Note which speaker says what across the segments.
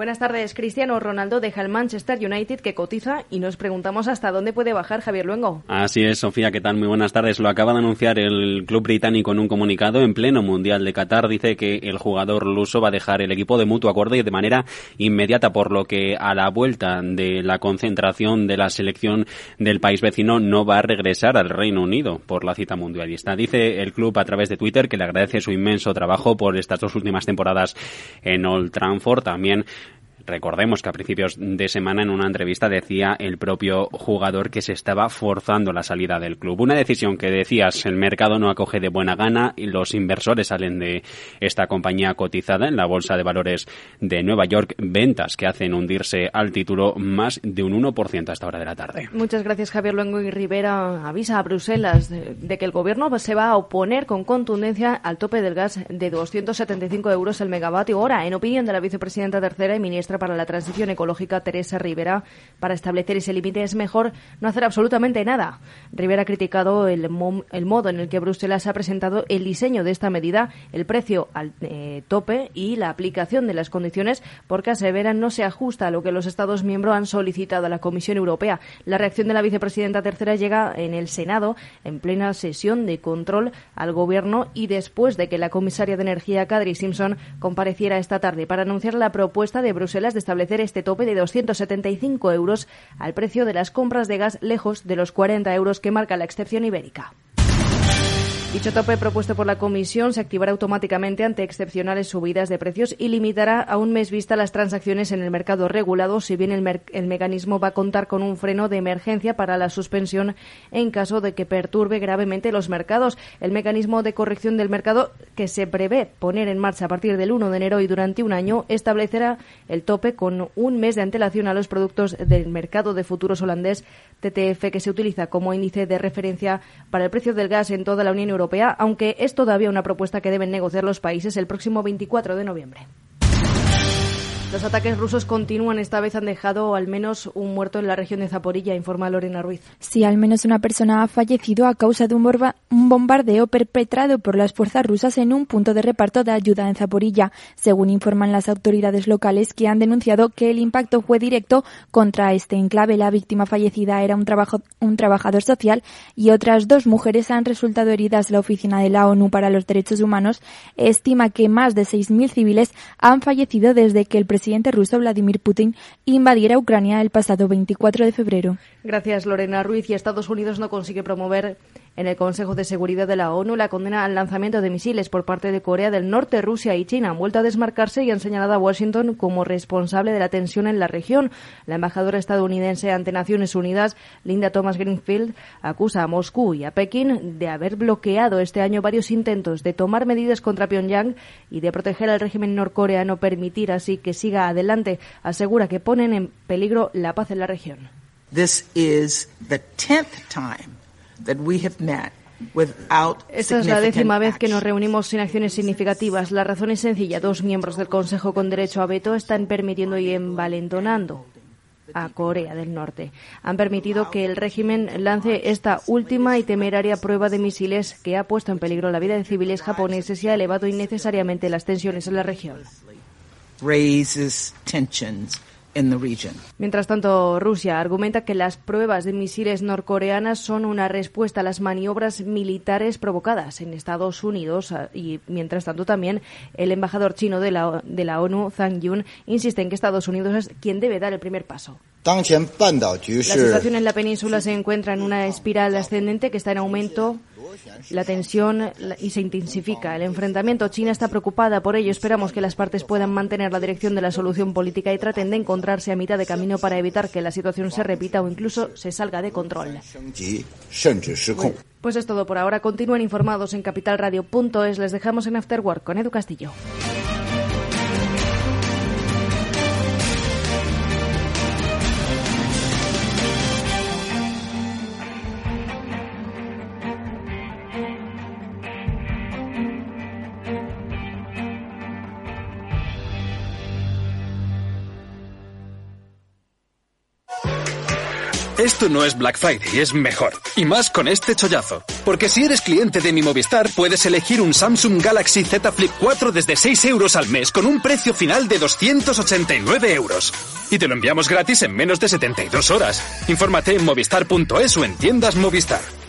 Speaker 1: Buenas tardes. Cristiano Ronaldo deja el Manchester United que cotiza y nos preguntamos hasta dónde puede bajar Javier Luengo.
Speaker 2: Así es, Sofía, ¿qué tal? Muy buenas tardes. Lo acaba de anunciar el club británico en un comunicado en pleno Mundial de Qatar. Dice que el jugador luso va a dejar el equipo de mutuo acuerdo y de manera inmediata, por lo que a la vuelta de la concentración de la selección del país vecino no va a regresar al Reino Unido por la cita mundialista. Dice el club a través de Twitter que le agradece su inmenso trabajo por estas dos últimas temporadas en Old Trafford. También Recordemos que a principios de semana en una entrevista decía el propio jugador que se estaba forzando la salida del club. Una decisión que decías, el mercado no acoge de buena gana y los inversores salen de esta compañía cotizada en la Bolsa de Valores de Nueva York. Ventas que hacen hundirse al título más de un 1% a esta hora de la tarde.
Speaker 1: Muchas gracias Javier Luengo y Rivera. Avisa a Bruselas de, que el gobierno se va a oponer con contundencia al tope del gas de 275 euros el megavatio hora, en opinión de la vicepresidenta tercera y ministra para la Transición Ecológica, Teresa Rivera, para establecer ese límite es mejor no hacer absolutamente nada. Rivera ha criticado el, el, modo en el que Bruselas ha presentado el diseño de esta medida, el precio al eh, tope y la aplicación de las condiciones, porque asevera no se ajusta a lo que los Estados miembros han solicitado a la Comisión Europea. La reacción de la vicepresidenta tercera llega en el Senado, en plena sesión de control al Gobierno y después de que la comisaria de Energía, Kadri Simpson, compareciera esta tarde para anunciar la propuesta de Bruselas de establecer este tope de 275 euros al precio de las compras de gas lejos de los 40 euros que marca la excepción ibérica. Dicho tope propuesto por la Comisión se activará automáticamente ante excepcionales subidas de precios y limitará a un mes vista las transacciones en el mercado regulado, si bien el, el, mecanismo va a contar con un freno de emergencia para la suspensión en caso de que perturbe gravemente los mercados. El mecanismo de corrección del mercado, que se prevé poner en marcha a partir del 1 de enero y durante un año, establecerá el tope con un mes de antelación a los productos del mercado de futuros holandés TTF, que se utiliza como índice de referencia para el precio del gas en toda la Unión Europea, aunque es todavía una propuesta que deben negociar los países el próximo 24 de noviembre. Los ataques rusos continúan. Esta vez han dejado al menos un muerto en la región de Zaporilla, informa Lorena Ruiz.
Speaker 3: Sí, al menos una persona ha fallecido a causa de un, un, bombardeo perpetrado por las fuerzas rusas en un punto de reparto de ayuda en Zaporilla, según informan las autoridades locales que han denunciado que el impacto fue directo contra este enclave. La víctima fallecida era un, trabajo, un trabajador social y otras dos mujeres han resultado heridas. La Oficina de la ONU para los Derechos Humanos estima que más de 6.000 civiles han fallecido desde que el presidente presidente ruso Vladimir Putin invadiera Ucrania el pasado 24 de febrero.
Speaker 1: Gracias, Lorena Ruiz. Y Estados Unidos no consigue promover en el Consejo de Seguridad de la ONU la condena al lanzamiento de misiles por parte de Corea del Norte, Rusia y China. Han vuelto a desmarcarse y han señalado a Washington como responsable de la tensión en la región. La embajadora estadounidense ante Naciones Unidas, Linda Thomas Greenfield, acusa a Moscú y a Pekín de haber bloqueado este año varios intentos de tomar medidas contra Pyongyang y de proteger al régimen norcoreano, permitir así que siga adelante. Asegura que ponen en peligro la paz en la región.
Speaker 4: This is the tenth time that we have met
Speaker 1: esta es la décima vez que nos reunimos sin acciones significativas. La razón es sencilla. Dos miembros del Consejo con derecho a veto están permitiendo y envalentonando a Corea del Norte. Han permitido que el régimen lance esta última y temeraria prueba de misiles que ha puesto en peligro la vida de civiles japoneses y ha elevado innecesariamente las tensiones en la región. Mientras tanto, Rusia argumenta que las pruebas de misiles norcoreanas son una respuesta a las maniobras militares provocadas en Estados Unidos ah, y, mientras tanto, también el embajador chino de la, de la ONU, Zhang Yun, insiste en que Estados Unidos es quien debe dar el primer paso. La situación en la península se encuentra en una espiral ascendente que está en aumento la tensión y se intensifica el enfrentamiento. China está preocupada por ello. Esperamos que las partes puedan mantener la dirección de la solución política y traten de encontrarse a mitad de camino para evitar que la situación se repita o incluso se salga de control. Pues es todo por ahora. Continúen informados en capitalradio.es. Les dejamos en Afterwork con Edu Castillo.
Speaker 5: Esto no es Black Friday, es mejor. Y más con este chollazo. Porque si eres cliente de mi Movistar, puedes elegir un Samsung Galaxy Z Flip 4 desde 6 euros al mes con un precio final de 289 euros. Y te lo enviamos gratis en menos de 72 horas. Infórmate en movistar.es o en tiendas Movistar.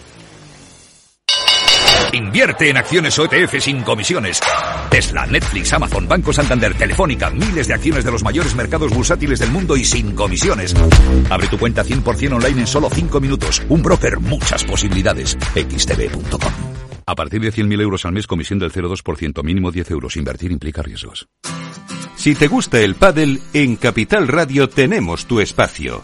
Speaker 6: Invierte en acciones OETF sin comisiones. Tesla, Netflix, Amazon, Banco Santander, Telefónica, miles de acciones de los mayores mercados bursátiles del mundo y sin comisiones. Abre tu cuenta 100% online en solo 5 minutos. Un broker, muchas posibilidades. xtb.com.
Speaker 7: A partir de 100.000 euros al mes, comisión del 0,2%, mínimo 10 euros. Invertir implica riesgos.
Speaker 8: Si te gusta el pádel, en Capital Radio tenemos tu espacio.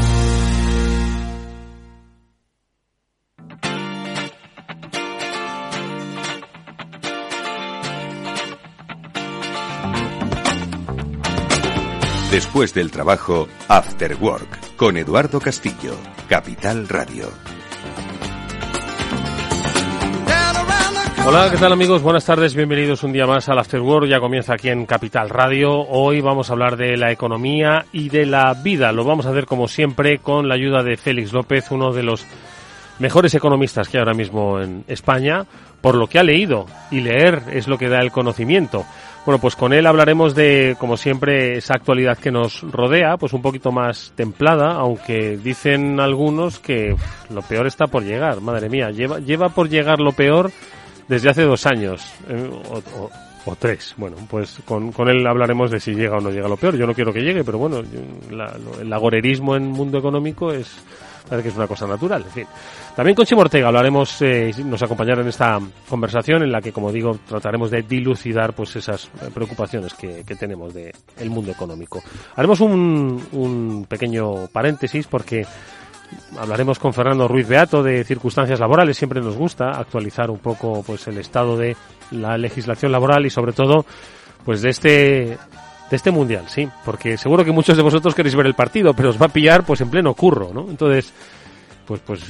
Speaker 8: Después del trabajo, After Work, con Eduardo Castillo, Capital Radio.
Speaker 9: Hola, ¿qué tal amigos? Buenas tardes, bienvenidos un día más al After Work. Ya comienza aquí en Capital Radio. Hoy vamos a hablar de la economía y de la vida. Lo vamos a hacer como siempre con la ayuda de Félix López, uno de los mejores economistas que hay ahora mismo en España, por lo que ha leído. Y leer es lo que da el conocimiento. Bueno, pues con él hablaremos de, como siempre, esa actualidad que nos rodea, pues un poquito más templada, aunque dicen algunos que lo peor está por llegar, madre mía, lleva, lleva por llegar lo peor desde hace dos años, eh, o, tres. Bueno, pues con, con, él hablaremos de si llega o no llega lo peor. Yo no quiero que llegue, pero bueno, el agorerismo en mundo económico es, parece que es una cosa natural. También con Chimo Ortega hablaremos, eh, nos acompañará en esta conversación en la que, como digo, trataremos de dilucidar pues esas preocupaciones que, tenemos del el mundo económico. Haremos un, un pequeño paréntesis porque hablaremos con Fernando Ruiz Beato de circunstancias laborales. Siempre nos gusta actualizar un poco pues el estado de la legislación laboral y sobre todo pues de este de este mundial, sí, porque seguro que muchos de vosotros queréis ver el partido, pero os va a pillar pues en pleno curro, ¿no? Entonces, pues, pues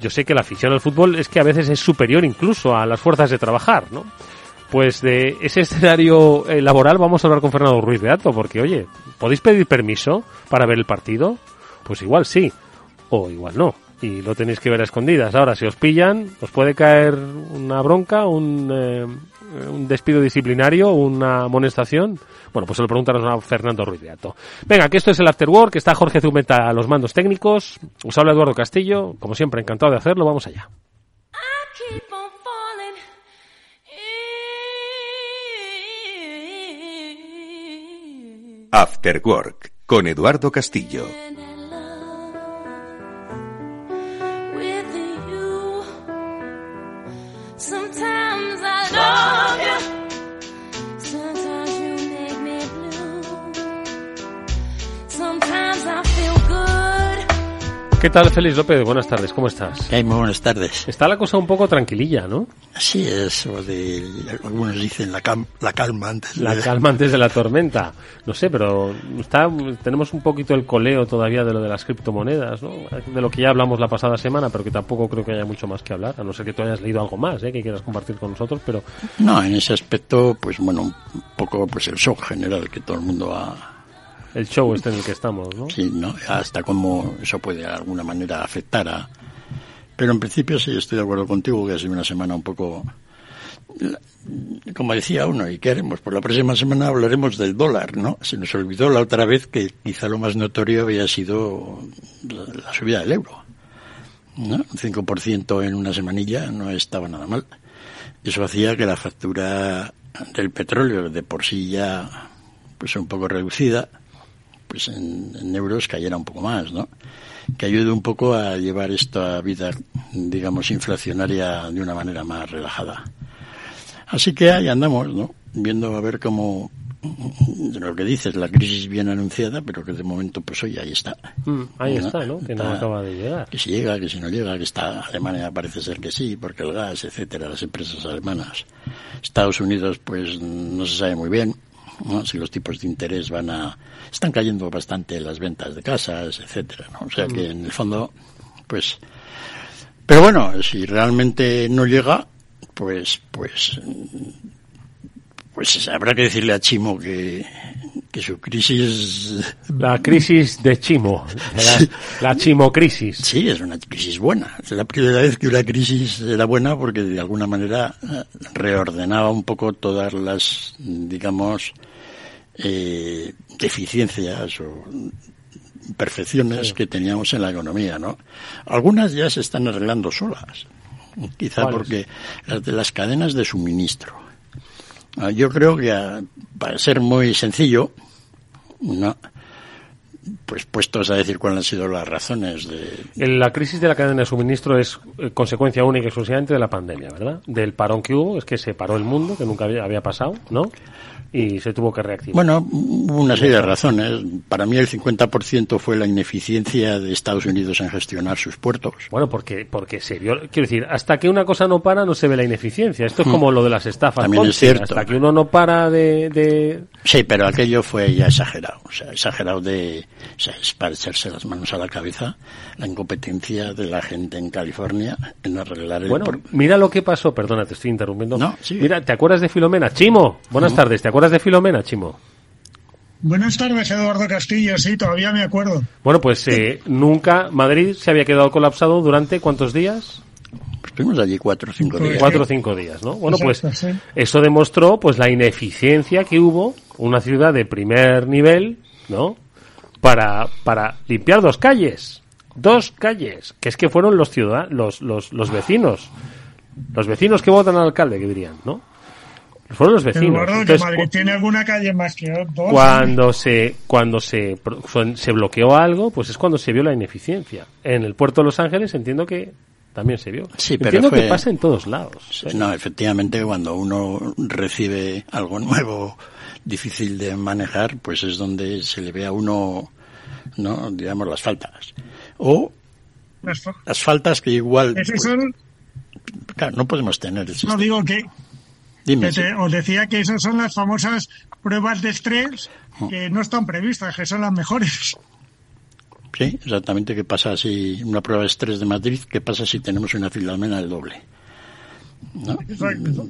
Speaker 9: yo sé que la afición al fútbol es que a veces es superior incluso a las fuerzas de trabajar, ¿no? Pues de ese escenario eh, laboral vamos a hablar con Fernando Ruiz Beato, porque oye, ¿podéis pedir permiso para ver el partido? Pues igual sí, o igual no y lo tenéis que ver a escondidas. Ahora, si os pillan, os puede caer una bronca, un, eh, un despido disciplinario, una amonestación. Bueno, pues se lo preguntaros a Fernando Ruiz Beato. Venga, que esto es el After Work, que está Jorge Zumeta a los mandos técnicos. Os habla Eduardo Castillo. Como siempre, encantado de hacerlo. Vamos allá.
Speaker 8: After Work, con Eduardo Castillo.
Speaker 9: ¿Qué tal, Félix López? Buenas tardes, ¿cómo estás?
Speaker 10: muy buenas tardes.
Speaker 9: Está la cosa un poco tranquililla, ¿no?
Speaker 10: Sí, eso de, algunos dicen la, la calma antes
Speaker 9: La calma antes de la tormenta. No sé, pero está, tenemos un poquito el coleo todavía de lo de las criptomonedas, ¿no? De lo que ya hablamos la pasada semana, pero que tampoco creo que haya mucho más que hablar, a no ser que tú hayas leído algo más, ¿eh? Que quieras compartir con nosotros, pero...
Speaker 10: No, en ese aspecto, pues bueno, un poco pues el shock general que todo el mundo ha
Speaker 9: el show este en el que estamos, ¿no?
Speaker 10: Sí, ¿no? Hasta cómo eso puede de alguna manera afectar a... Pero en principio sí estoy de acuerdo contigo que ha sido una semana un poco... Como decía uno, ¿y qué haremos? Por la próxima semana hablaremos del dólar, ¿no? Se nos olvidó la otra vez que quizá lo más notorio había sido la subida del euro. ¿no? Un 5% en una semanilla no estaba nada mal. Eso hacía que la factura del petróleo de por sí ya pues un poco reducida pues en, euros cayera un poco más, ¿no? Que ayude un poco a llevar esta vida, digamos, inflacionaria de una manera más relajada. Así que ahí andamos, ¿no? Viendo a ver cómo lo que dices, la crisis bien anunciada, pero que de momento, pues hoy ahí está.
Speaker 9: Mm, ahí está, ¿no? Que no acaba de llegar.
Speaker 10: Que si llega, que si no llega, que está Alemania parece ser que sí, porque el gas, etcétera, las empresas alemanas. Estados Unidos, pues no se sabe muy bien. ¿No? si los tipos de interés van a están cayendo bastante las ventas de casas etcétera ¿no? o sea que mm. en el fondo pues pero bueno si realmente no llega pues pues pues habrá que decirle a Chimo que, que su crisis...
Speaker 9: La crisis de Chimo, la, Chimo crisis.
Speaker 10: Sí, es una crisis buena. Es la primera vez que una crisis era buena porque de alguna manera reordenaba un poco todas las, digamos, eh, deficiencias o imperfecciones que teníamos en la economía, ¿no? Algunas ya se están arreglando solas, quizá porque las de las cadenas de suministro. Ah, yo creo que ah, para ser muy sencillo, ¿no? pues puestos a decir cuáles han sido las razones de...
Speaker 9: La crisis de la cadena de suministro es eh, consecuencia única y exclusivamente de la pandemia, ¿verdad? Del parón que hubo, es que se paró el mundo, que nunca había pasado, ¿no? Y se tuvo que reactivar.
Speaker 10: Bueno, una serie de razones. Para mí el 50% fue la ineficiencia de Estados Unidos en gestionar sus puertos.
Speaker 9: Bueno, porque porque se vio, quiero decir, hasta que una cosa no para no se ve la ineficiencia. Esto es mm. como lo de las estafas.
Speaker 10: También es cierto.
Speaker 9: Hasta que uno no para de,
Speaker 10: Sí, pero aquello fue ya exagerado. O sea, exagerado de... O sea, es para echarse las manos a la cabeza la incompetencia de la gente en California en arreglar el...
Speaker 9: Bueno, mira lo que pasó. Perdona, te estoy interrumpiendo. No, sí. Mira, ¿te acuerdas de Filomena? Chimo, buenas tardes. ¿Te acuerdas de Filomena, Chimo?
Speaker 11: Buenas tardes, Eduardo Castillo. Sí, todavía me acuerdo.
Speaker 9: Bueno, pues eh, nunca Madrid se había quedado colapsado durante cuántos días?
Speaker 10: Estuvimos allí cuatro o cinco días.
Speaker 9: Cuatro o cinco días, ¿no? Bueno, pues eso demostró pues la ineficiencia que hubo una ciudad de primer nivel, ¿no? Para, para limpiar dos calles. Dos calles. Que es que fueron los ciudadanos, los, los, los vecinos. Los vecinos que votan al alcalde, que dirían, ¿no? Fueron los vecinos.
Speaker 11: Madrid tiene alguna calle más que dos.
Speaker 9: Cuando se cuando se, se bloqueó algo, pues es cuando se vio la ineficiencia. En el puerto de Los Ángeles entiendo que también se vio.
Speaker 10: Sí,
Speaker 9: pero entiendo que pasa en todos lados.
Speaker 10: No, efectivamente, cuando uno recibe algo nuevo, difícil de manejar, pues es donde se le ve a uno, no, digamos, las faltas. O las, faltas que igual. Pues, claro, no podemos tener el
Speaker 11: No digo que os decía que esas son las famosas pruebas de estrés oh. que no están previstas, que son las mejores.
Speaker 10: Sí, exactamente. ¿Qué pasa si una prueba de estrés de Madrid? ¿Qué pasa si tenemos una filomena del doble? ¿No? Exacto.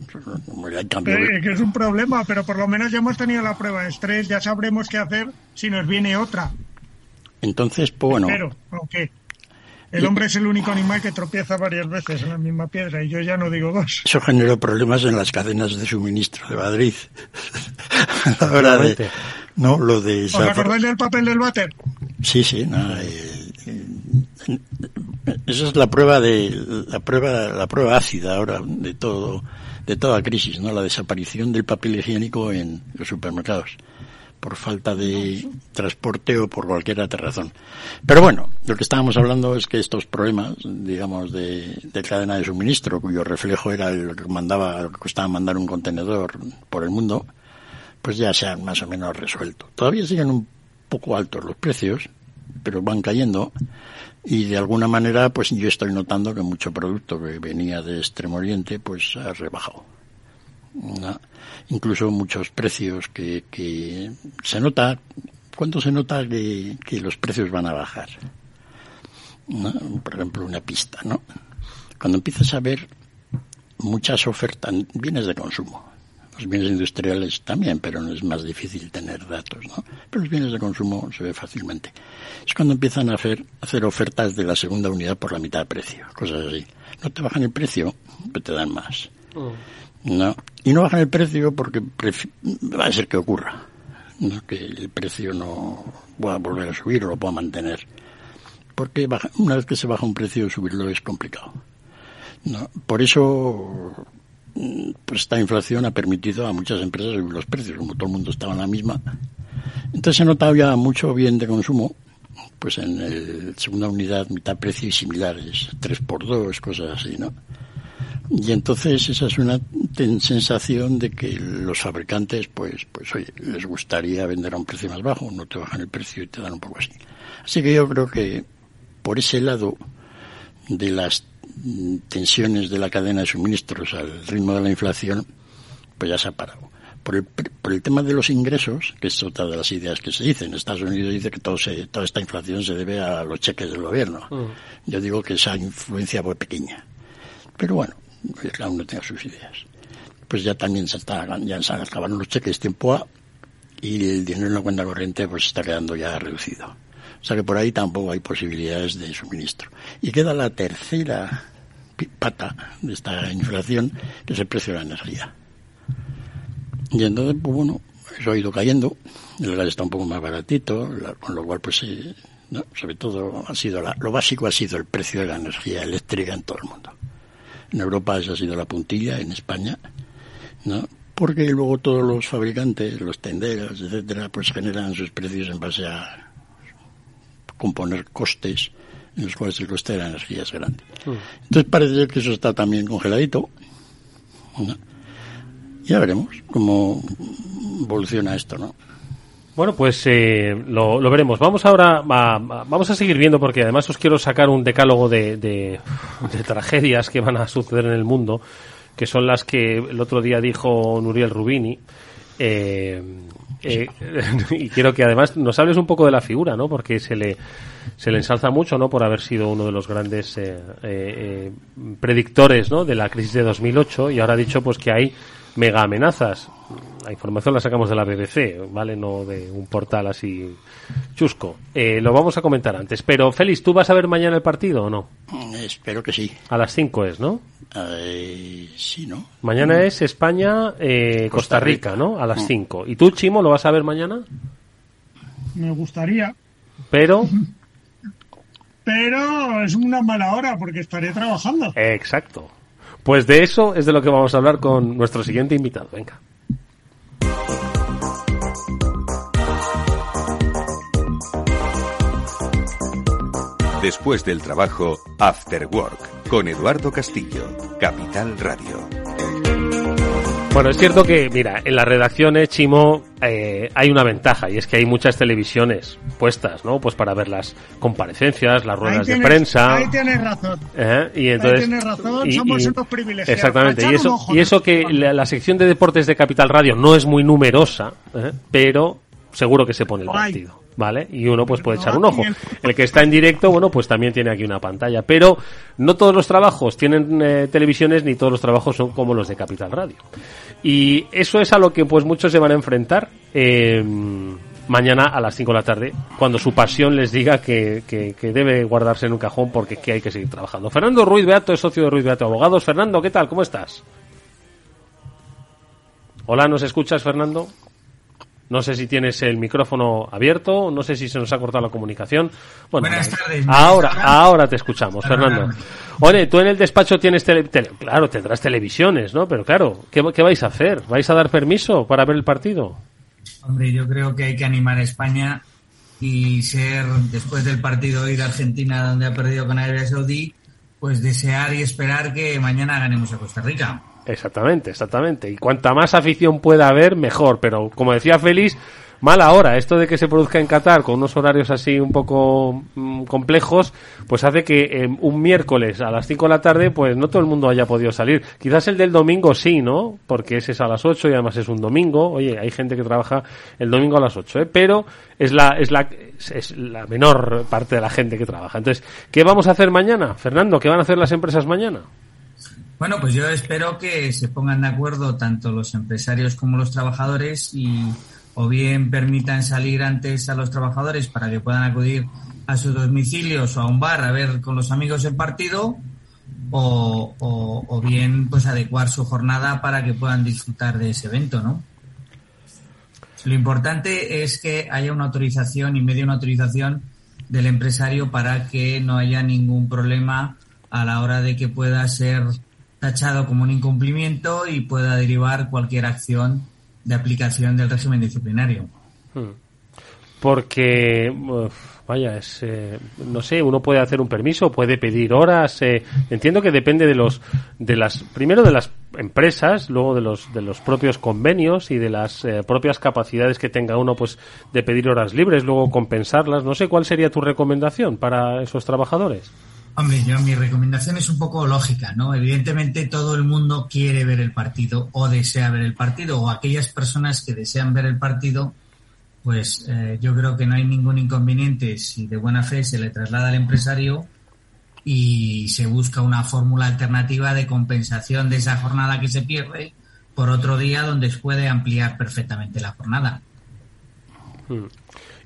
Speaker 11: Eh, que es un problema, pero por lo menos ya hemos tenido la prueba de estrés, ya sabremos qué hacer si nos viene otra.
Speaker 10: Entonces, pues bueno.
Speaker 11: Pero, aunque el hombre es el único animal que tropieza varias veces en la misma piedra y yo ya no digo dos.
Speaker 10: Eso generó problemas en las cadenas de suministro de Madrid. a la hora de, no, lo de
Speaker 11: ¿Os acordáis del papel del váter?
Speaker 10: Sí, sí, no, eh, eh, esa es la prueba de la prueba la prueba ácida ahora de todo de toda crisis, ¿no? La desaparición del papel higiénico en los supermercados por falta de transporte o por cualquier otra razón. Pero bueno, lo que estábamos hablando es que estos problemas, digamos, de, cadena de suministro, cuyo reflejo era lo que mandaba, lo que costaba mandar un contenedor por el mundo, pues ya se han más o menos resuelto. Todavía siguen un poco altos los precios, pero van cayendo y de alguna manera pues yo estoy notando que mucho producto que venía de Extremo Oriente pues ha rebajado. Incluso muchos precios que, que se nota, ¿cuándo se nota que, los precios van a bajar? Por ejemplo, una pista, ¿no? Cuando empiezas a ver muchas ofertas, bienes de consumo, los bienes industriales también, pero no es más difícil tener datos, ¿no? Pero los bienes de consumo se ve fácilmente. Es cuando empiezan a hacer, hacer ofertas de la segunda unidad por la mitad de precio, cosas así. No te bajan el precio, pero te dan más. Mm. ¿No? Y no bajan el precio porque va a ser que ocurra. ¿no? Que el precio no va a volver a subir o lo pueda mantener. Porque una vez que se baja un precio, subirlo es complicado. ¿no? Por eso pues esta inflación ha permitido a muchas empresas subir los precios, como todo el mundo estaba en la misma. Entonces se notado ya mucho bien de consumo, pues en el segunda unidad mitad precio y similares, 3 por 2 cosas así, ¿no? Y entonces esa es una sensación de que los fabricantes, pues, pues oye, les gustaría vender a un precio más bajo, no te bajan el precio y te dan un poco así. Así que yo creo que por ese lado de las tensiones de la cadena de suministros al ritmo de la inflación, pues ya se ha parado. Por el, por el tema de los ingresos, que es otra de las ideas que se dicen, Estados Unidos dice que todo se, toda esta inflación se debe a los cheques del gobierno. Mm. Yo digo que esa influencia fue pequeña. Pero bueno, cada uno tiene sus ideas. Pues ya también se, está, ya se acabaron los cheques tiempo A y el dinero en la cuenta corriente pues está quedando ya reducido. O sea que por ahí tampoco hay posibilidades de suministro. Y queda la tercera pata de esta inflación, que es el precio de la energía. Y entonces, pues bueno, eso ha ido cayendo, el gas está un poco más baratito, con lo cual, pues, sobre todo, ha sido lo básico ha sido el precio de la energía eléctrica en todo el mundo. En Europa esa ha sido la puntilla, en España, ¿no? Porque luego todos los fabricantes, los tenderos, etcétera, pues generan sus precios en base a componer costes en los cuales el coste de la energía es grande. Mm. Entonces parece que eso está también congeladito. Ya veremos cómo evoluciona esto, ¿no?
Speaker 9: Bueno, pues eh, lo, veremos. Vamos ahora a, vamos a seguir viendo porque además os quiero sacar un decálogo de, de, tragedias que van a suceder en el mundo, que son las que el otro día dijo Nuriel Rubini. Eh, eh, y quiero que además nos hables un poco de la figura, ¿no? Porque se le, se le ensalza mucho, ¿no? Por haber sido uno de los grandes eh, eh, predictores, ¿no? De la crisis de 2008 y ahora ha dicho, pues, que hay mega amenazas. La información la sacamos de la BBC, ¿vale? No de un portal así chusco. lo vamos a comentar antes. Pero, Félix, ¿tú vas a ver mañana el partido o no?
Speaker 10: Mm, espero que sí.
Speaker 9: A las 5 es, ¿no?
Speaker 10: sí, ¿no?
Speaker 9: Mañana es España, Costa, Rica, ¿no? A las 5. Mm. ¿Y tú, Chimo, lo vas a ver mañana?
Speaker 11: Me gustaría.
Speaker 9: Pero...
Speaker 11: pero es una mala hora porque estaré trabajando.
Speaker 9: Exacto. Pues de eso es de lo que vamos a hablar con nuestro siguiente invitado. Venga.
Speaker 8: Después del trabajo, After Work, con Eduardo Castillo, Capital Radio.
Speaker 9: Bueno, es cierto que, mira, en las redacciones, Chimo, eh, hay una ventaja y es que hay muchas televisiones puestas, ¿no? Pues para ver las comparecencias, las ruedas de prensa.
Speaker 11: Ahí tienes razón.
Speaker 9: ¿Eh? Y entonces,
Speaker 11: ahí tienes razón, somos unos privilegiados.
Speaker 9: Exactamente. Y eso, y eso que la, sección de deportes de Capital Radio no es muy numerosa, ¿eh? pero seguro que se pone el partido. ¿Vale? Y uno pues puede echar un ojo. El que está en directo, bueno, pues también tiene aquí una pantalla. Pero no todos los trabajos tienen eh, televisiones ni todos los trabajos son como los de Capital Radio. Y eso es a lo que pues muchos se van a enfrentar eh, mañana a las 5 de la tarde, cuando su pasión les diga que, que, debe guardarse en un cajón porque que hay que seguir trabajando. Fernando Ruiz Beato es socio de Ruiz Beato Abogados. Fernando, ¿qué tal? ¿Cómo estás? Hola, ¿nos escuchas, Fernando? No sé si tienes el micrófono abierto, no sé si se nos ha cortado la comunicación.
Speaker 12: Bueno, Buenas tardes.
Speaker 9: Ahora, ahora te escuchamos, Fernando. Oye, tú en el despacho tienes tele, claro, tendrás televisiones, ¿no? Pero claro, ¿qué, ¿qué, vais a hacer? ¿Vais a dar permiso para ver el partido?
Speaker 12: Hombre, yo creo que hay que animar a España y ser, después del partido ir a Argentina donde ha perdido con Arabia Saudí, pues desear y esperar que mañana ganemos a Costa Rica.
Speaker 9: Exactamente, exactamente. Y cuanta más afición pueda haber, mejor. Pero como decía Félix, mala hora. Esto de que se produzca en Qatar con unos horarios así un poco mm, complejos, pues hace que eh, un miércoles a las 5 de la tarde, pues no todo el mundo haya podido salir. Quizás el del domingo sí, ¿no? Porque ese es a las 8 y además es un domingo. Oye, hay gente que trabaja el domingo a las 8, ¿eh? Pero es la, es la, es la menor parte de la gente que trabaja. Entonces, ¿qué vamos a hacer mañana? Fernando, ¿qué van a hacer las empresas mañana?
Speaker 12: Bueno, pues yo espero que se pongan de acuerdo tanto los empresarios como los trabajadores y o bien permitan salir antes a los trabajadores para que puedan acudir a sus domicilios o a un bar a ver con los amigos el partido o, o, bien pues adecuar su jornada para que puedan disfrutar de ese evento, ¿no? Lo importante es que haya una autorización y medio una autorización del empresario para que no haya ningún problema a la hora de que pueda ser tachado como un incumplimiento y pueda derivar cualquier acción de aplicación del régimen disciplinario. Hmm.
Speaker 9: Porque, vaya, es, eh, no sé, uno puede hacer un permiso, puede pedir horas. Eh, entiendo que depende de los, de las, primero de las empresas, luego de los, de los propios convenios y de las eh, propias capacidades que tenga uno, pues, de pedir horas libres, luego compensarlas. No sé cuál sería tu recomendación para esos trabajadores.
Speaker 12: Hombre, yo mi recomendación es un poco lógica, ¿no? Evidentemente todo el mundo quiere ver el partido o desea ver el partido o aquellas personas que desean ver el partido, pues eh, yo creo que no hay ningún inconveniente si de buena fe se le traslada al empresario y se busca una fórmula alternativa de compensación de esa jornada que se pierde por otro día donde se puede ampliar perfectamente la jornada.
Speaker 9: Hmm.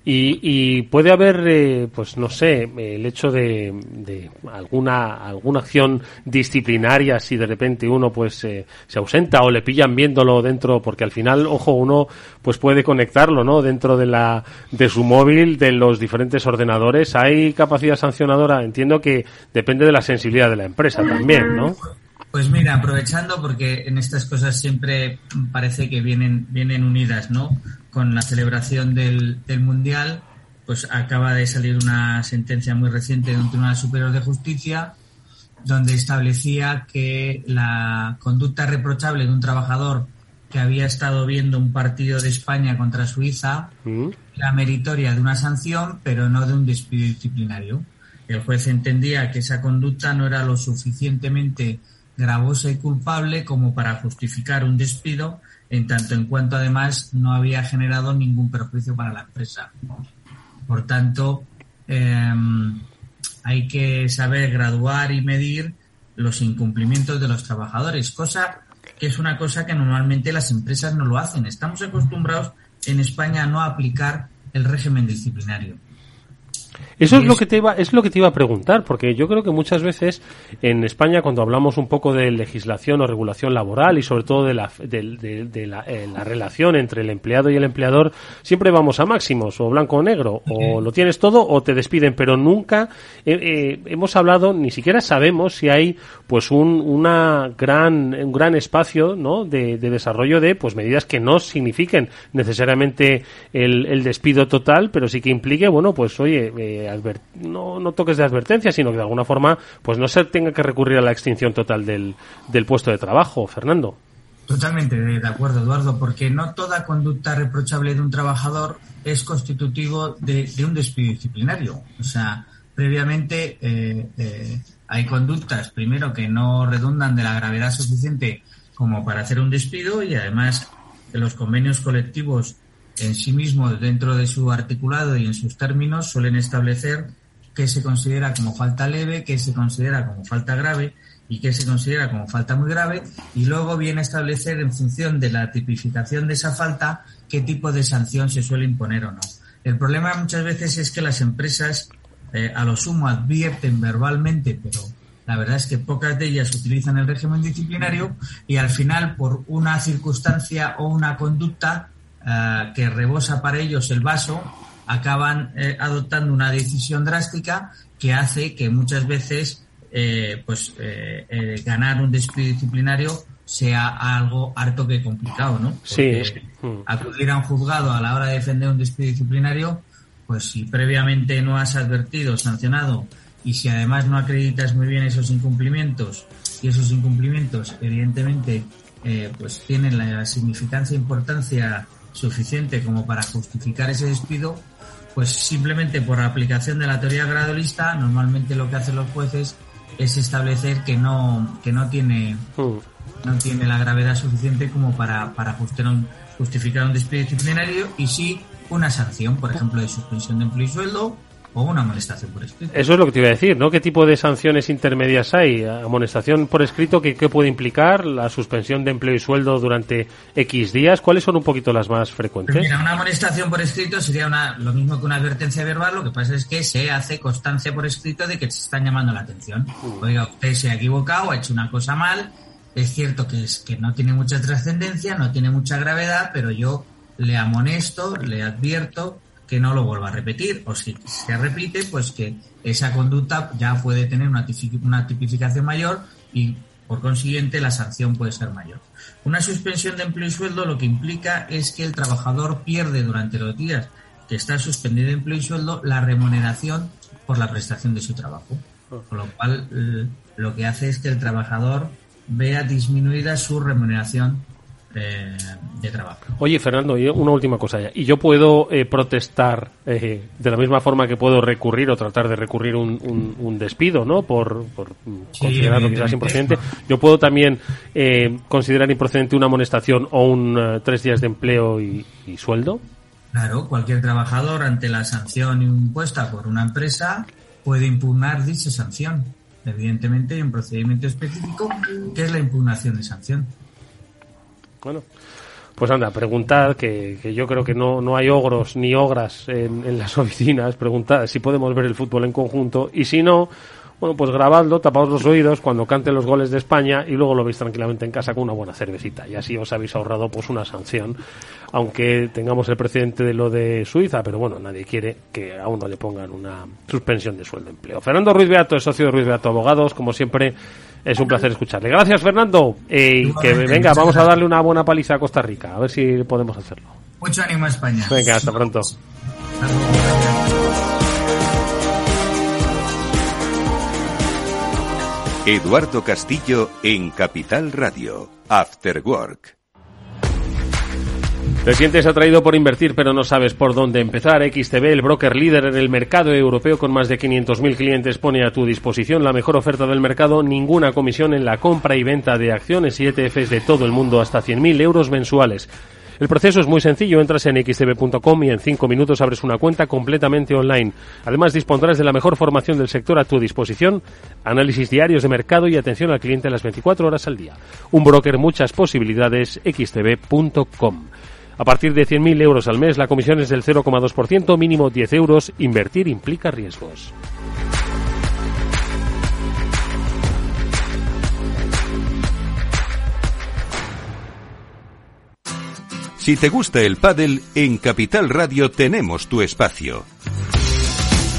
Speaker 9: Y, puede haber, eh, pues no sé, el hecho de, de, alguna alguna acción disciplinaria si de repente uno pues eh, se ausenta o le pillan viéndolo dentro, porque al final, ojo, uno pues puede conectarlo, ¿no? Dentro de la de su móvil, de los diferentes ordenadores. Hay capacidad sancionadora. Entiendo que depende de la sensibilidad de la empresa también, ¿no?
Speaker 12: Pues mira, aprovechando porque en estas cosas siempre parece que vienen vienen unidas, ¿no? con la celebración del, Mundial, pues acaba de salir una sentencia muy reciente de un Tribunal Superior de Justicia donde establecía que la conducta reprochable de un trabajador que había estado viendo un partido de España contra Suiza mm. era meritoria de una sanción, pero no de un despido disciplinario. El juez entendía que esa conducta no era lo suficientemente gravosa y culpable como para justificar un despido en tanto en cuanto además no había generado ningún perjuicio para la empresa. Por tanto, em, hay que saber graduar y medir los incumplimientos de los trabajadores, cosa que es una cosa que normalmente las empresas no lo hacen. Estamos acostumbrados en España a no aplicar el régimen disciplinario.
Speaker 9: Eso es lo que te iba, es lo que te iba a preguntar, porque yo creo que muchas veces en España cuando hablamos un poco de legislación o regulación laboral y sobre todo de la, de, la, eh, la, relación entre el empleado y el empleador, siempre vamos a máximos, o blanco o negro, o lo tienes todo o te despiden, pero nunca eh, eh, hemos hablado, ni siquiera sabemos si hay pues un, una gran, un gran espacio ¿no? de, desarrollo de pues medidas que no signifiquen necesariamente el, el despido total, pero sí que implique, bueno, pues oye, no, no toques de advertencia, sino que de alguna forma pues no se tenga que recurrir a la extinción total del, del puesto de trabajo, Fernando.
Speaker 12: Totalmente de acuerdo, Eduardo, porque no toda conducta reprochable de un trabajador es constitutivo de, un despido disciplinario. O sea, previamente eh, eh, hay conductas, primero, que no redundan de la gravedad suficiente como para hacer un despido y además que los convenios colectivos en sí mismo, dentro de su articulado y en sus términos, suelen establecer qué se considera como falta leve, qué se considera como falta grave y qué se considera como falta muy grave, y luego viene a establecer en función de la tipificación de esa falta qué tipo de sanción se suele imponer o no. El problema muchas veces es que las empresas eh, a lo sumo advierten verbalmente, pero la verdad es que pocas de ellas utilizan el régimen disciplinario y al final por una circunstancia o una conducta eh, que rebosa para ellos el vaso, acaban eh, adoptando una decisión drástica que hace que muchas veces eh, pues ganar un despido disciplinario sea algo harto que complicado, ¿no?
Speaker 9: sí.
Speaker 12: Mm. Acudir a un juzgado a la hora de defender un despido disciplinario, pues si previamente no has advertido, sancionado, y si además no acreditas muy bien esos incumplimientos, y esos incumplimientos evidentemente pues tienen la significancia e importancia suficiente como para justificar ese despido, pues simplemente por aplicación de la teoría gradolista, normalmente lo que hacen los jueces es establecer que no, que no tiene, hmm. no tiene la gravedad suficiente como para, para justificar un despido disciplinario y sí una sanción, por ejemplo, de suspensión de empleo y sueldo o una amonestación por escrito.
Speaker 9: Eso es lo que te iba a decir, ¿no? ¿Qué tipo de sanciones intermedias hay? ¿Amonestación por escrito qué, puede implicar? ¿La suspensión de empleo y sueldo durante X días? ¿Cuáles son un poquito las más frecuentes?
Speaker 12: Pues mira, una amonestación por escrito sería una, lo mismo que una advertencia verbal, lo que pasa es que se hace constancia por escrito de que se están llamando la atención. Mm. Oiga, usted se ha equivocado, ha hecho una cosa mal, es cierto que, es, que no tiene mucha trascendencia, no tiene mucha gravedad, pero yo le amonesto, le advierto que no lo vuelva a repetir o si se repite, pues que esa conducta ya puede tener una, una tipificación mayor y por consiguiente la sanción puede ser mayor. Una suspensión de empleo y sueldo lo que implica es que el trabajador pierde durante los días que está suspendido de empleo y sueldo la remuneración por la prestación de su trabajo. Con lo cual lo que hace es que el trabajador vea disminuida su remuneración de, trabajo.
Speaker 9: Oye, Fernando, una última cosa ya. ¿Y yo puedo eh, protestar eh, de la misma forma que puedo recurrir o tratar de recurrir un, un, despido, ¿no? Por, por considerarlo quizás improcedente. Yo puedo también eh, considerar improcedente una amonestación o un tres días de empleo y, sueldo.
Speaker 12: Claro, cualquier trabajador ante la sanción impuesta por una empresa puede impugnar dicha sanción. Evidentemente hay un procedimiento específico que es la impugnación de sanción.
Speaker 9: Bueno, pues anda, preguntad, que, que yo creo que no, no hay ogros ni ogras en, en las oficinas, preguntad si podemos ver el fútbol en conjunto y si no, bueno, pues grabadlo, tapaos los oídos cuando canten los goles de España y luego lo veis tranquilamente en casa con una buena cervecita. Y así os habéis ahorrado pues una sanción, aunque tengamos el precedente de lo de Suiza, pero bueno, nadie quiere que a uno le pongan una suspensión de sueldo de empleo. Fernando Ruiz Beato es socio de Ruiz Beato Abogados, como siempre es un placer escucharle. Gracias, Fernando. Eh, que venga, vamos a darle una buena paliza a Costa Rica, a ver si podemos hacerlo.
Speaker 12: Mucho ánimo a España.
Speaker 9: Venga, hasta pronto.
Speaker 8: Eduardo Castillo en Capital Radio, After Work.
Speaker 9: Te sientes atraído por invertir pero no sabes por dónde empezar. XTB, el broker líder en el mercado europeo con más de 500.000 clientes, pone a tu disposición la mejor oferta del mercado, ninguna comisión en la compra y venta de acciones y ETFs de todo el mundo hasta 100.000 euros mensuales. El proceso es muy sencillo, entras en xtb.com y en 5 minutos abres una cuenta completamente online. Además dispondrás de la mejor formación del sector a tu disposición, análisis diarios de mercado y atención al cliente las 24 horas al día. Un broker, muchas posibilidades, xtb.com. A partir de 100.000 euros al mes, la comisión es del 0,2%, mínimo 10 euros. Invertir implica riesgos.
Speaker 8: Si te gusta el pádel, en Capital Radio tenemos tu espacio.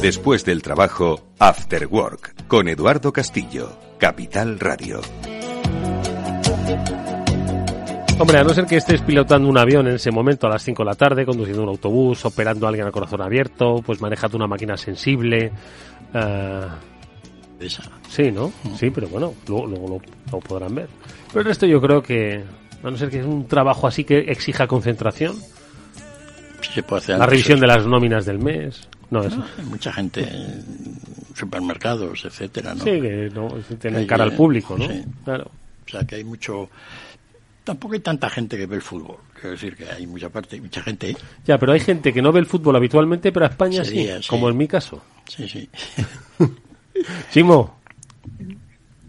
Speaker 8: Después del trabajo, After Work, con Eduardo Castillo, Capital Radio.
Speaker 9: Hombre, a no ser que estés pilotando un avión en ese momento a las 5 de la tarde, conduciendo un autobús, operando a alguien a corazón abierto, pues manejando una máquina sensible. Uh... Sí, ¿no? Sí, pero bueno, luego, lo, podrán ver. Pero el resto yo creo que, a no ser que es un trabajo así que exija concentración,
Speaker 10: se puede hacer
Speaker 9: la revisión de las nóminas del mes. No, eso.
Speaker 10: mucha gente en supermercados, etcétera, ¿no?
Speaker 9: Sí, que no, tienen cara al público, ¿no? Claro.
Speaker 10: O sea, que hay mucho... Tampoco hay tanta gente que ve el fútbol. Quiero decir que hay mucha parte, mucha gente.
Speaker 9: Ya, pero hay gente que no ve el fútbol habitualmente, pero a España sí, como en mi caso.
Speaker 10: Sí, sí.
Speaker 9: Simo.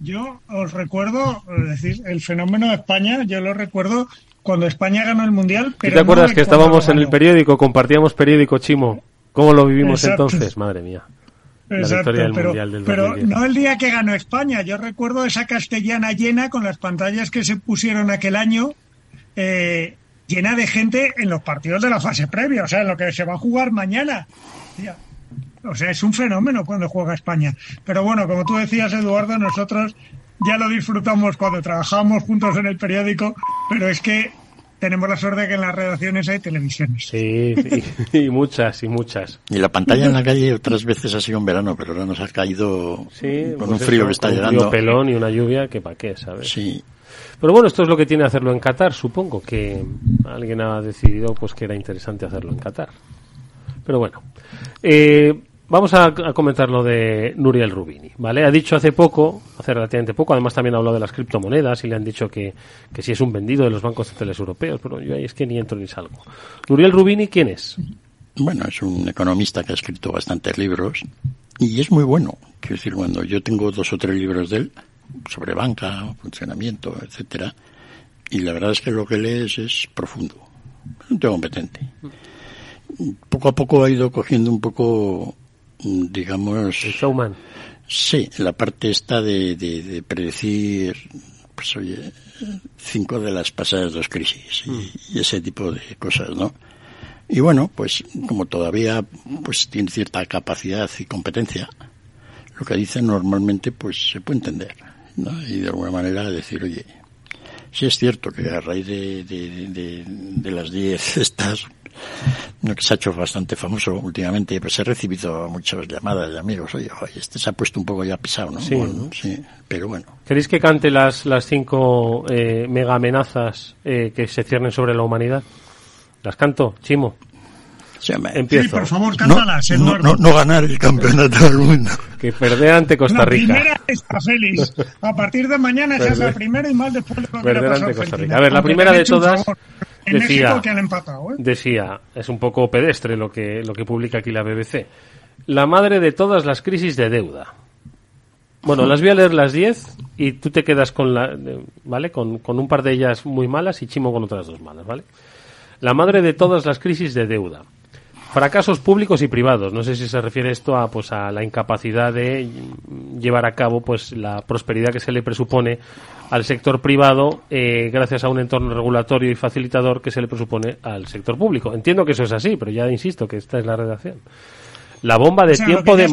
Speaker 11: Yo os recuerdo, es decir, el fenómeno de España, yo lo recuerdo cuando España ganó el Mundial.
Speaker 9: Pero ¿Te acuerdas que estábamos en el periódico, compartíamos periódico, Chimo? ¿Cómo lo vivimos entonces? Madre mía.
Speaker 11: La victoria del Mundial del Pero no el día que ganó España. Yo recuerdo esa castellana llena con las pantallas que se pusieron aquel año, eh, llena de gente en los partidos de la fase previa, o sea, en lo que se va a jugar mañana. O sea, es un fenómeno cuando juega España. Pero bueno, como tú decías, Eduardo, nosotros ya lo disfrutamos cuando trabajamos juntos en el periódico, pero es que tenemos la suerte de que en las redacciones hay televisiones.
Speaker 9: Sí, y, muchas, y muchas.
Speaker 10: Y la pantalla en la calle otras veces ha sido en verano, pero ahora nos ha caído con un pues frío que está llegando.
Speaker 9: Un pelón y una lluvia que para qué, ¿sabes?
Speaker 10: Sí.
Speaker 9: Pero bueno, esto es lo que tiene hacerlo en Qatar, supongo que alguien ha decidido pues que era interesante hacerlo en Qatar. Pero bueno. Eh, Vamos a, comentar lo de Nuriel Rubini, ¿vale? Ha dicho hace poco, hace relativamente poco, además también habló de las criptomonedas y le han dicho que, que si es un vendido de los bancos centrales europeos, pero yo ahí es que ni entro ni salgo. Nuriel Rubini, ¿quién es?
Speaker 10: Bueno, es un economista que ha escrito bastantes libros y es muy bueno. Quiero decir, cuando yo tengo dos o tres libros de él sobre banca, funcionamiento, etcétera, y la verdad es que lo que lees es profundo, un competente. Poco a poco ha ido cogiendo un poco digamos...
Speaker 9: showman.
Speaker 10: Sí, la parte está de, de, predecir, pues oye, cinco de las pasadas dos crisis y, mm. y, ese tipo de cosas, ¿no? Y bueno, pues como todavía pues tiene cierta capacidad y competencia, lo que dice normalmente pues se puede entender, ¿no? Y de alguna manera decir, oye, si es cierto que a raíz de, de, de, de las diez estas no que se ha hecho bastante famoso últimamente, pues he recibido muchas llamadas de amigos, oye, este se ha puesto un poco ya pisado, ¿no? Sí, pero bueno.
Speaker 9: ¿Queréis que cante las, las cinco eh, mega amenazas eh, que se ciernen sobre la humanidad? ¿Las canto, Chimo?
Speaker 11: Sí, Empiezo. por favor, cántalas,
Speaker 10: no, no, no, ganar el campeonato del mundo.
Speaker 9: Que perder ante Costa Rica.
Speaker 11: La primera está feliz. A partir de mañana esa es la primera y más después de
Speaker 9: Perder ante Costa Rica. A ver, la primera de todas decía, ¿eh? decía, es un poco pedestre lo que, lo que publica aquí la BBC, la madre de todas las crisis de deuda. Bueno, las voy a leer las 10 y tú te quedas con la, ¿vale? Con, con un par de ellas muy malas y Chimo con otras dos malas, ¿vale? La madre de todas las crisis de deuda. Fracasos públicos y privados. No sé si se refiere esto a, pues, a la incapacidad de llevar a cabo pues, la prosperidad que se le presupone al sector privado eh, gracias a un entorno regulatorio y facilitador que se le presupone al sector público. Entiendo que eso es así, pero ya insisto que esta es la redacción. La bomba de tiempo de...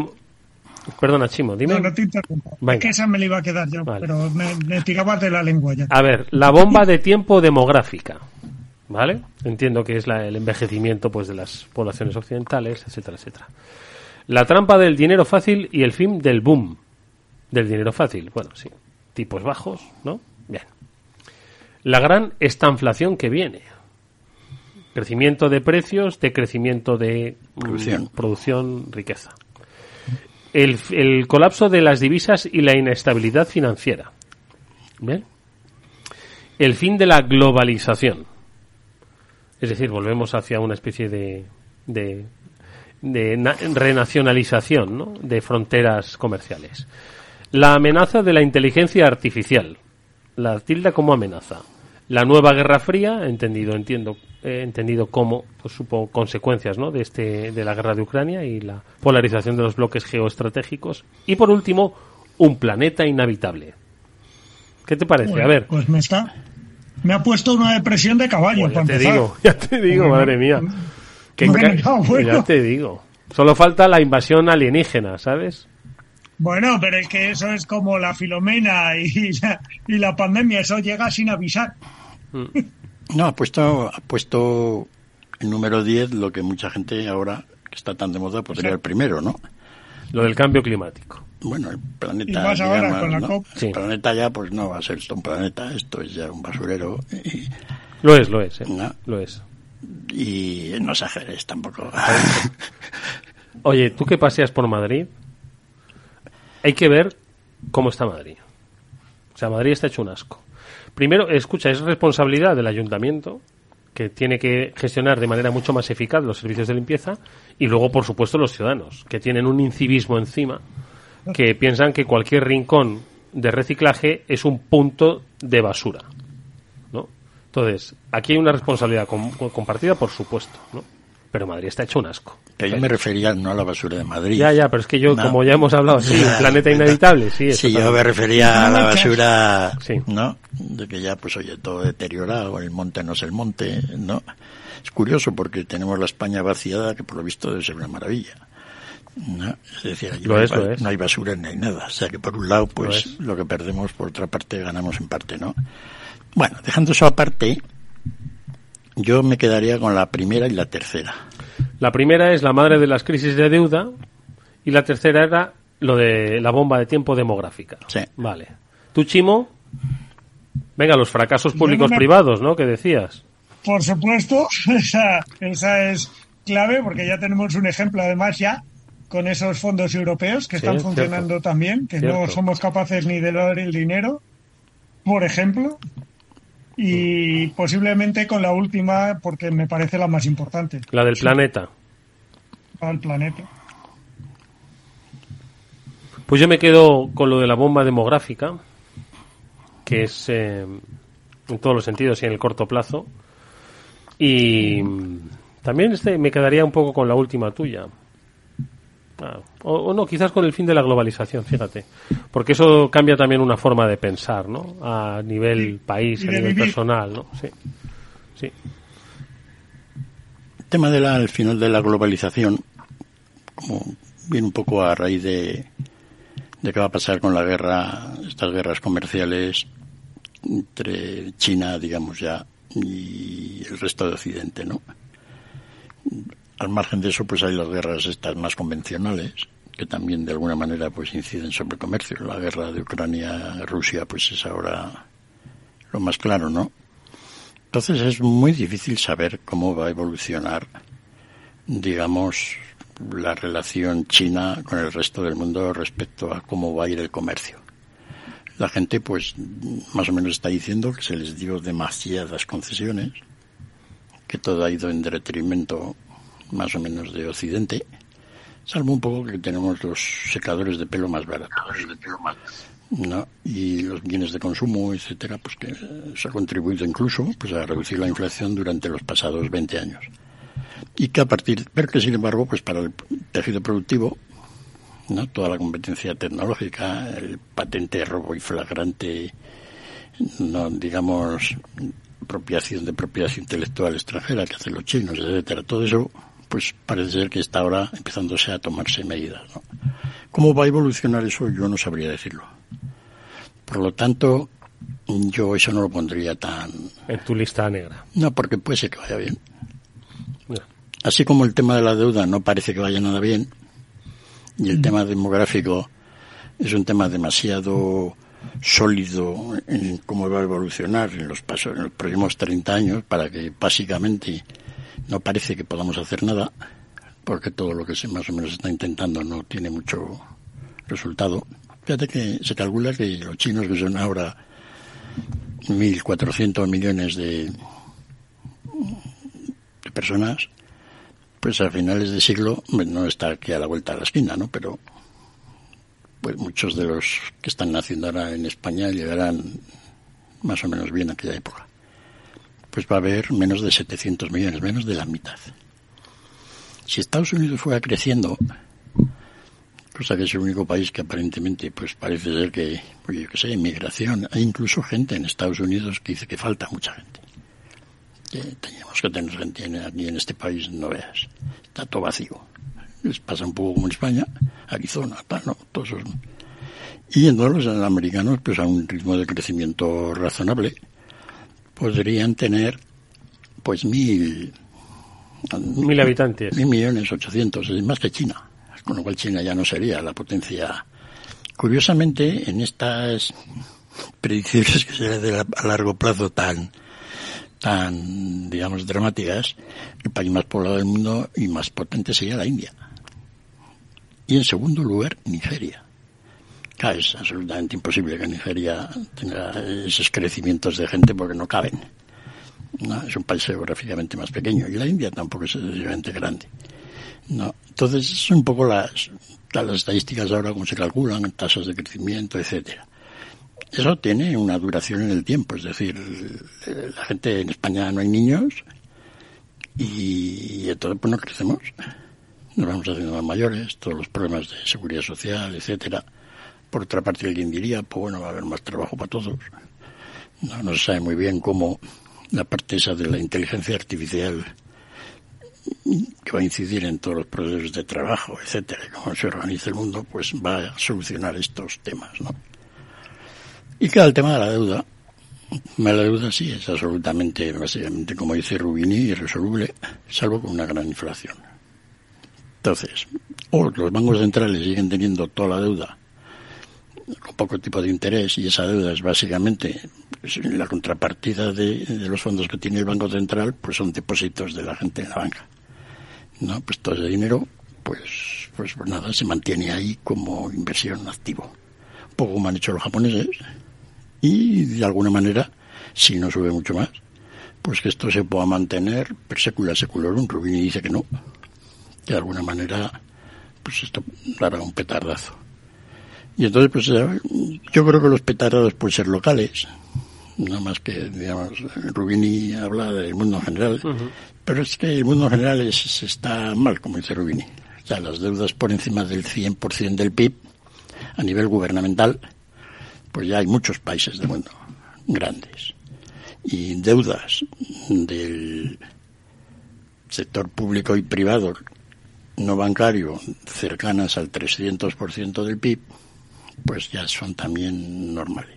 Speaker 9: Perdona, Chimo, dime.
Speaker 11: No, no te interrumpo. que esa me la iba a quedar yo, pero me, me tirabas de la lengua ya.
Speaker 9: A ver, la bomba de tiempo demográfica. ¿Vale? Entiendo que es el envejecimiento pues, de las poblaciones occidentales, etcétera, etcétera. La trampa del dinero fácil y el fin del boom del dinero fácil. Bueno, sí. Tipos bajos, ¿no? Bien. La gran estanflación que viene. Crecimiento de precios, decrecimiento de mm, producción, riqueza. El, el colapso de las divisas y la inestabilidad financiera. Bien. El fin de la globalización es decir, volvemos hacia una especie de, de, renacionalización ¿no? de fronteras comerciales. La amenaza de la inteligencia artificial. La tilda como amenaza. La nueva Guerra Fría, entendido, entiendo, entendido como, pues, supo consecuencias ¿no? de, este, de la guerra de Ucrania y la polarización de los bloques geoestratégicos. Y por último, un planeta inhabitable. ¿Qué te parece? A ver.
Speaker 11: Pues me está, me ha puesto una depresión de caballo.
Speaker 9: ya te digo, ya te digo, madre mía. Ya te digo. Solo falta la invasión alienígena, ¿sabes?
Speaker 11: Bueno, pero es que eso es como la filomena y la, y la pandemia, eso llega sin avisar.
Speaker 10: No, ha puesto, ha puesto el número 10 lo que mucha gente ahora, que está tan de moda, podría el primero, ¿no?
Speaker 9: Lo del cambio climático.
Speaker 10: Bueno, el planeta. El planeta ya, pues no va a ser esto un planeta, esto es ya un basurero. Y,
Speaker 9: lo es, lo es, ¿eh? lo es.
Speaker 10: Y no exageres tampoco.
Speaker 9: Oye, tú que paseas por Madrid, hay que ver cómo está Madrid. O sea, Madrid está hecho un asco. Primero, escucha, es responsabilidad del ayuntamiento que tiene que gestionar de manera mucho más eficaz los servicios de limpieza y luego, por supuesto, los ciudadanos, que tienen un incivismo encima que piensan que cualquier rincón de reciclaje es un punto de basura. ¿no? Entonces, aquí hay una responsabilidad compartida, por supuesto. ¿no? Pero Madrid está hecho un asco.
Speaker 10: Que yo me refería no a la basura de Madrid.
Speaker 9: Ya, ya, pero es que yo, como ya hemos hablado, sí, un planeta inhabitable, sí.
Speaker 10: Sí, yo me refería a la basura, ¿no? De que ya, pues oye, todo deteriorado, el monte no es el monte, ¿no? Es curioso porque tenemos la España vaciada, que por lo visto debe ser una maravilla. ¿no? Es decir, allí no, hay, basura ni hay nada. O sea que por un lado, pues lo, lo que perdemos, por otra parte, ganamos en parte, ¿no? Bueno, dejando eso aparte, yo me quedaría con la primera y la tercera.
Speaker 9: La primera es la madre de las crisis de deuda y la tercera era lo de la bomba de tiempo demográfica.
Speaker 10: Sí.
Speaker 9: Vale. ¿Tú, Chimo? Venga, los fracasos públicos privados, ¿no? Que decías.
Speaker 11: Por supuesto, esa, esa es clave porque ya tenemos un ejemplo además ya con esos fondos europeos que están funcionando también, que no somos capaces ni de dar el dinero, por ejemplo y posiblemente con la última porque me parece la más importante.
Speaker 9: La del planeta.
Speaker 11: Al planeta.
Speaker 9: Pues yo me quedo con lo de la bomba demográfica, que es eh, en todos los sentidos y en el corto plazo. Y también este, me quedaría un poco con la última tuya, Ah, o, no, quizás con el fin de la globalización, fíjate. Porque eso cambia también una forma de pensar, ¿no? A nivel país, a nivel personal, ¿no? Sí. sí.
Speaker 10: El tema del final de la globalización, como viene un poco a raíz de, de qué va a pasar con la guerra, estas guerras comerciales entre China, digamos ya, y el resto de Occidente, ¿no? Al margen de eso, pues hay las guerras estas más convencionales, que también de alguna manera pues inciden sobre el comercio. La guerra de Ucrania-Rusia pues es ahora lo más claro, ¿no? Entonces es muy difícil saber cómo va a evolucionar, digamos, la relación china con el resto del mundo respecto a cómo va a ir el comercio. La gente pues más o menos está diciendo que se les dio demasiadas concesiones, que todo ha ido en detrimento más o menos de Occidente, salvo un poco que tenemos los secadores de pelo más baratos. ¿no? y los bienes de consumo, etcétera, pues que se ha contribuido incluso pues a reducir la inflación durante los pasados 20 años. Y que a partir, pero que sin embargo, pues para el tejido productivo, ¿no? toda la competencia tecnológica, el patente robo y flagrante, no digamos, apropiación de propiedad intelectual extranjera que hacen los chinos, etcétera, todo eso pues parece ser que está ahora empezándose a tomarse medidas. ¿no? ¿Cómo va a evolucionar eso? Yo no sabría decirlo. Por lo tanto, yo eso no lo pondría tan...
Speaker 9: En tu lista negra.
Speaker 10: No, porque puede ser que vaya bien. Así como el tema de la deuda no parece que vaya nada bien, y el mm. tema demográfico es un tema demasiado sólido en cómo va a evolucionar en los pasos, en los próximos 30 años, para que básicamente no parece que podamos hacer nada, porque todo lo que se más o menos está intentando no tiene mucho resultado. Fíjate que se calcula que los chinos, que son ahora 1.400 millones de, de personas, pues a finales de siglo, no está aquí a la vuelta de la esquina, ¿no? Pero pues muchos de los que están naciendo ahora en España llegarán más o menos bien a aquella época pues va a haber menos de 700 millones, menos de la mitad. Si Estados Unidos fuera creciendo, cosa que es el único país que aparentemente pues parece ser que, pues yo qué sé, inmigración, hay incluso gente en Estados Unidos que dice que falta mucha gente. Que teníamos que tener gente aquí en este país, no veas, está todo vacío. Les pasa un poco como en España, Arizona, tal, no, todos esos. Y en los americanos, pues a un ritmo de crecimiento razonable, podrían tener pues mil
Speaker 9: mil habitantes.
Speaker 10: mil millones ochocientos es más que China. Con lo cual China ya no sería la potencia. Curiosamente en estas predicciones que se de a largo plazo tan tan digamos dramáticas el país más poblado del mundo y más potente sería la India. Y en segundo lugar Nigeria es absolutamente imposible que Nigeria tenga esos crecimientos de gente porque no caben. ¿no? Es un país geográficamente más pequeño y la India tampoco es excesivamente grande. ¿no? Entonces, son un poco las, las estadísticas ahora, como se calculan, tasas de crecimiento, etcétera. Eso tiene una duración en el tiempo, es decir, la gente en España no hay niños, Y entonces pues no crecemos. Nos vamos haciendo más mayores, todos los problemas de seguridad social, etcétera. Por otra parte, alguien diría, pues bueno, va a haber más trabajo para todos. No, no se sabe muy bien cómo la parte esa de la inteligencia artificial que va a incidir en todos los procesos de trabajo, etcétera, cómo se organiza el mundo, pues va a solucionar estos temas, ¿no? Y queda el tema de la deuda. La deuda sí es absolutamente, básicamente, como dice Rubini, irresoluble, salvo con una gran inflación. Entonces, o los bancos centrales siguen teniendo toda la deuda con poco tipo de interés y esa deuda es básicamente pues, la contrapartida de, los fondos que tiene el Banco Central, pues son depósitos de la gente en la banca. ¿no? Pues todo ese dinero, pues, pues, pues nada, se mantiene ahí como inversión activo. Poco como han hecho los japoneses. Y de alguna manera, si no sube mucho más, pues que esto se pueda mantener per secula seculorum. Rubini dice que no. De alguna manera, pues esto dará un petardazo. Y entonces, pues yo creo que los petardados pueden ser locales, no más que, digamos, Rubini habla del mundo en general, pero es que el mundo en general es, está mal, como dice Rubini. O sea, las deudas por encima del 100% del PIB a nivel gubernamental, pues ya hay muchos países del mundo grandes. Y deudas del sector público y privado no bancario cercanas al 300% del PIB, pues ya son también normales.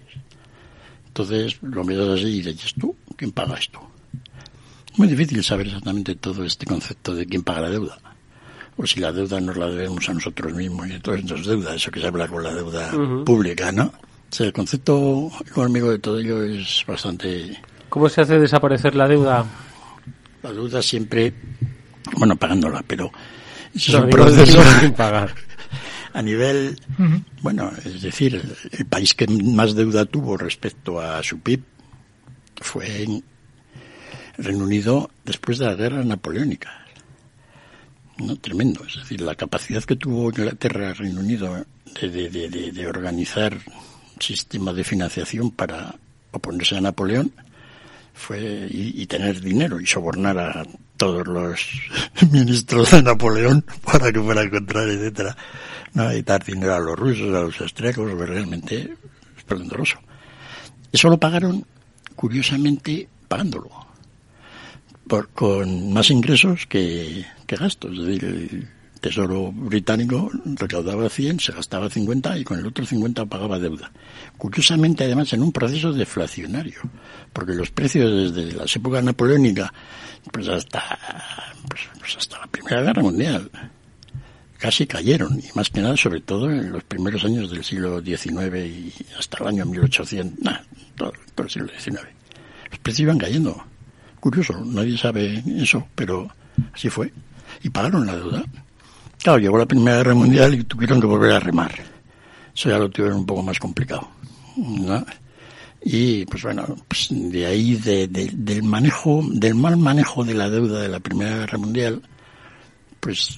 Speaker 10: Entonces lo miras así y dices, ¿tú? ¿Quién paga esto? Muy difícil saber exactamente todo este concepto de quién paga la deuda. O si la deuda nos la debemos a nosotros mismos y entonces nos deuda, eso que se habla con la deuda pública, ¿no? O sea, el concepto económico de todo ello es bastante...
Speaker 9: ¿Cómo se hace desaparecer la deuda?
Speaker 10: La deuda siempre, bueno, pagándola, pero eso es un proceso sin pagar. A nivel, bueno, es decir, el, país que más deuda tuvo respecto a su PIB fue en Reino Unido después de la guerra napoleónica. ¿no? Tremendo. Es decir, la capacidad que tuvo Inglaterra, Reino Unido, de, de, de, de organizar un sistema de financiación para oponerse a Napoleón fue y, y, tener dinero y sobornar a todos los ministros de Napoleón para que fuera a encontrar, etcétera. ¿no? y dar dinero a los rusos, a los austríacos, realmente esplendoroso. Eso lo pagaron, curiosamente, pagándolo. Por, con más ingresos que, que gastos. Es decir, Tesoro británico recaudaba 100, se gastaba 50 y con el otro 50 pagaba deuda. Curiosamente, además, en un proceso deflacionario, porque los precios desde las épocas napoleónicas pues hasta, pues, pues hasta la Primera Guerra Mundial casi cayeron, y más que nada, sobre todo en los primeros años del siglo XIX y hasta el año 1800, nah, todo, todo el siglo XIX. Los precios iban cayendo. Curioso, nadie sabe eso, pero así fue. Y pagaron la deuda. Claro, llegó la Primera Guerra Mundial y tuvieron que volver a remar. Eso ya lo tuvieron un poco más complicado. ¿no? Y pues bueno, pues de ahí, de, de, del manejo, del mal manejo de la deuda de la Primera Guerra Mundial, pues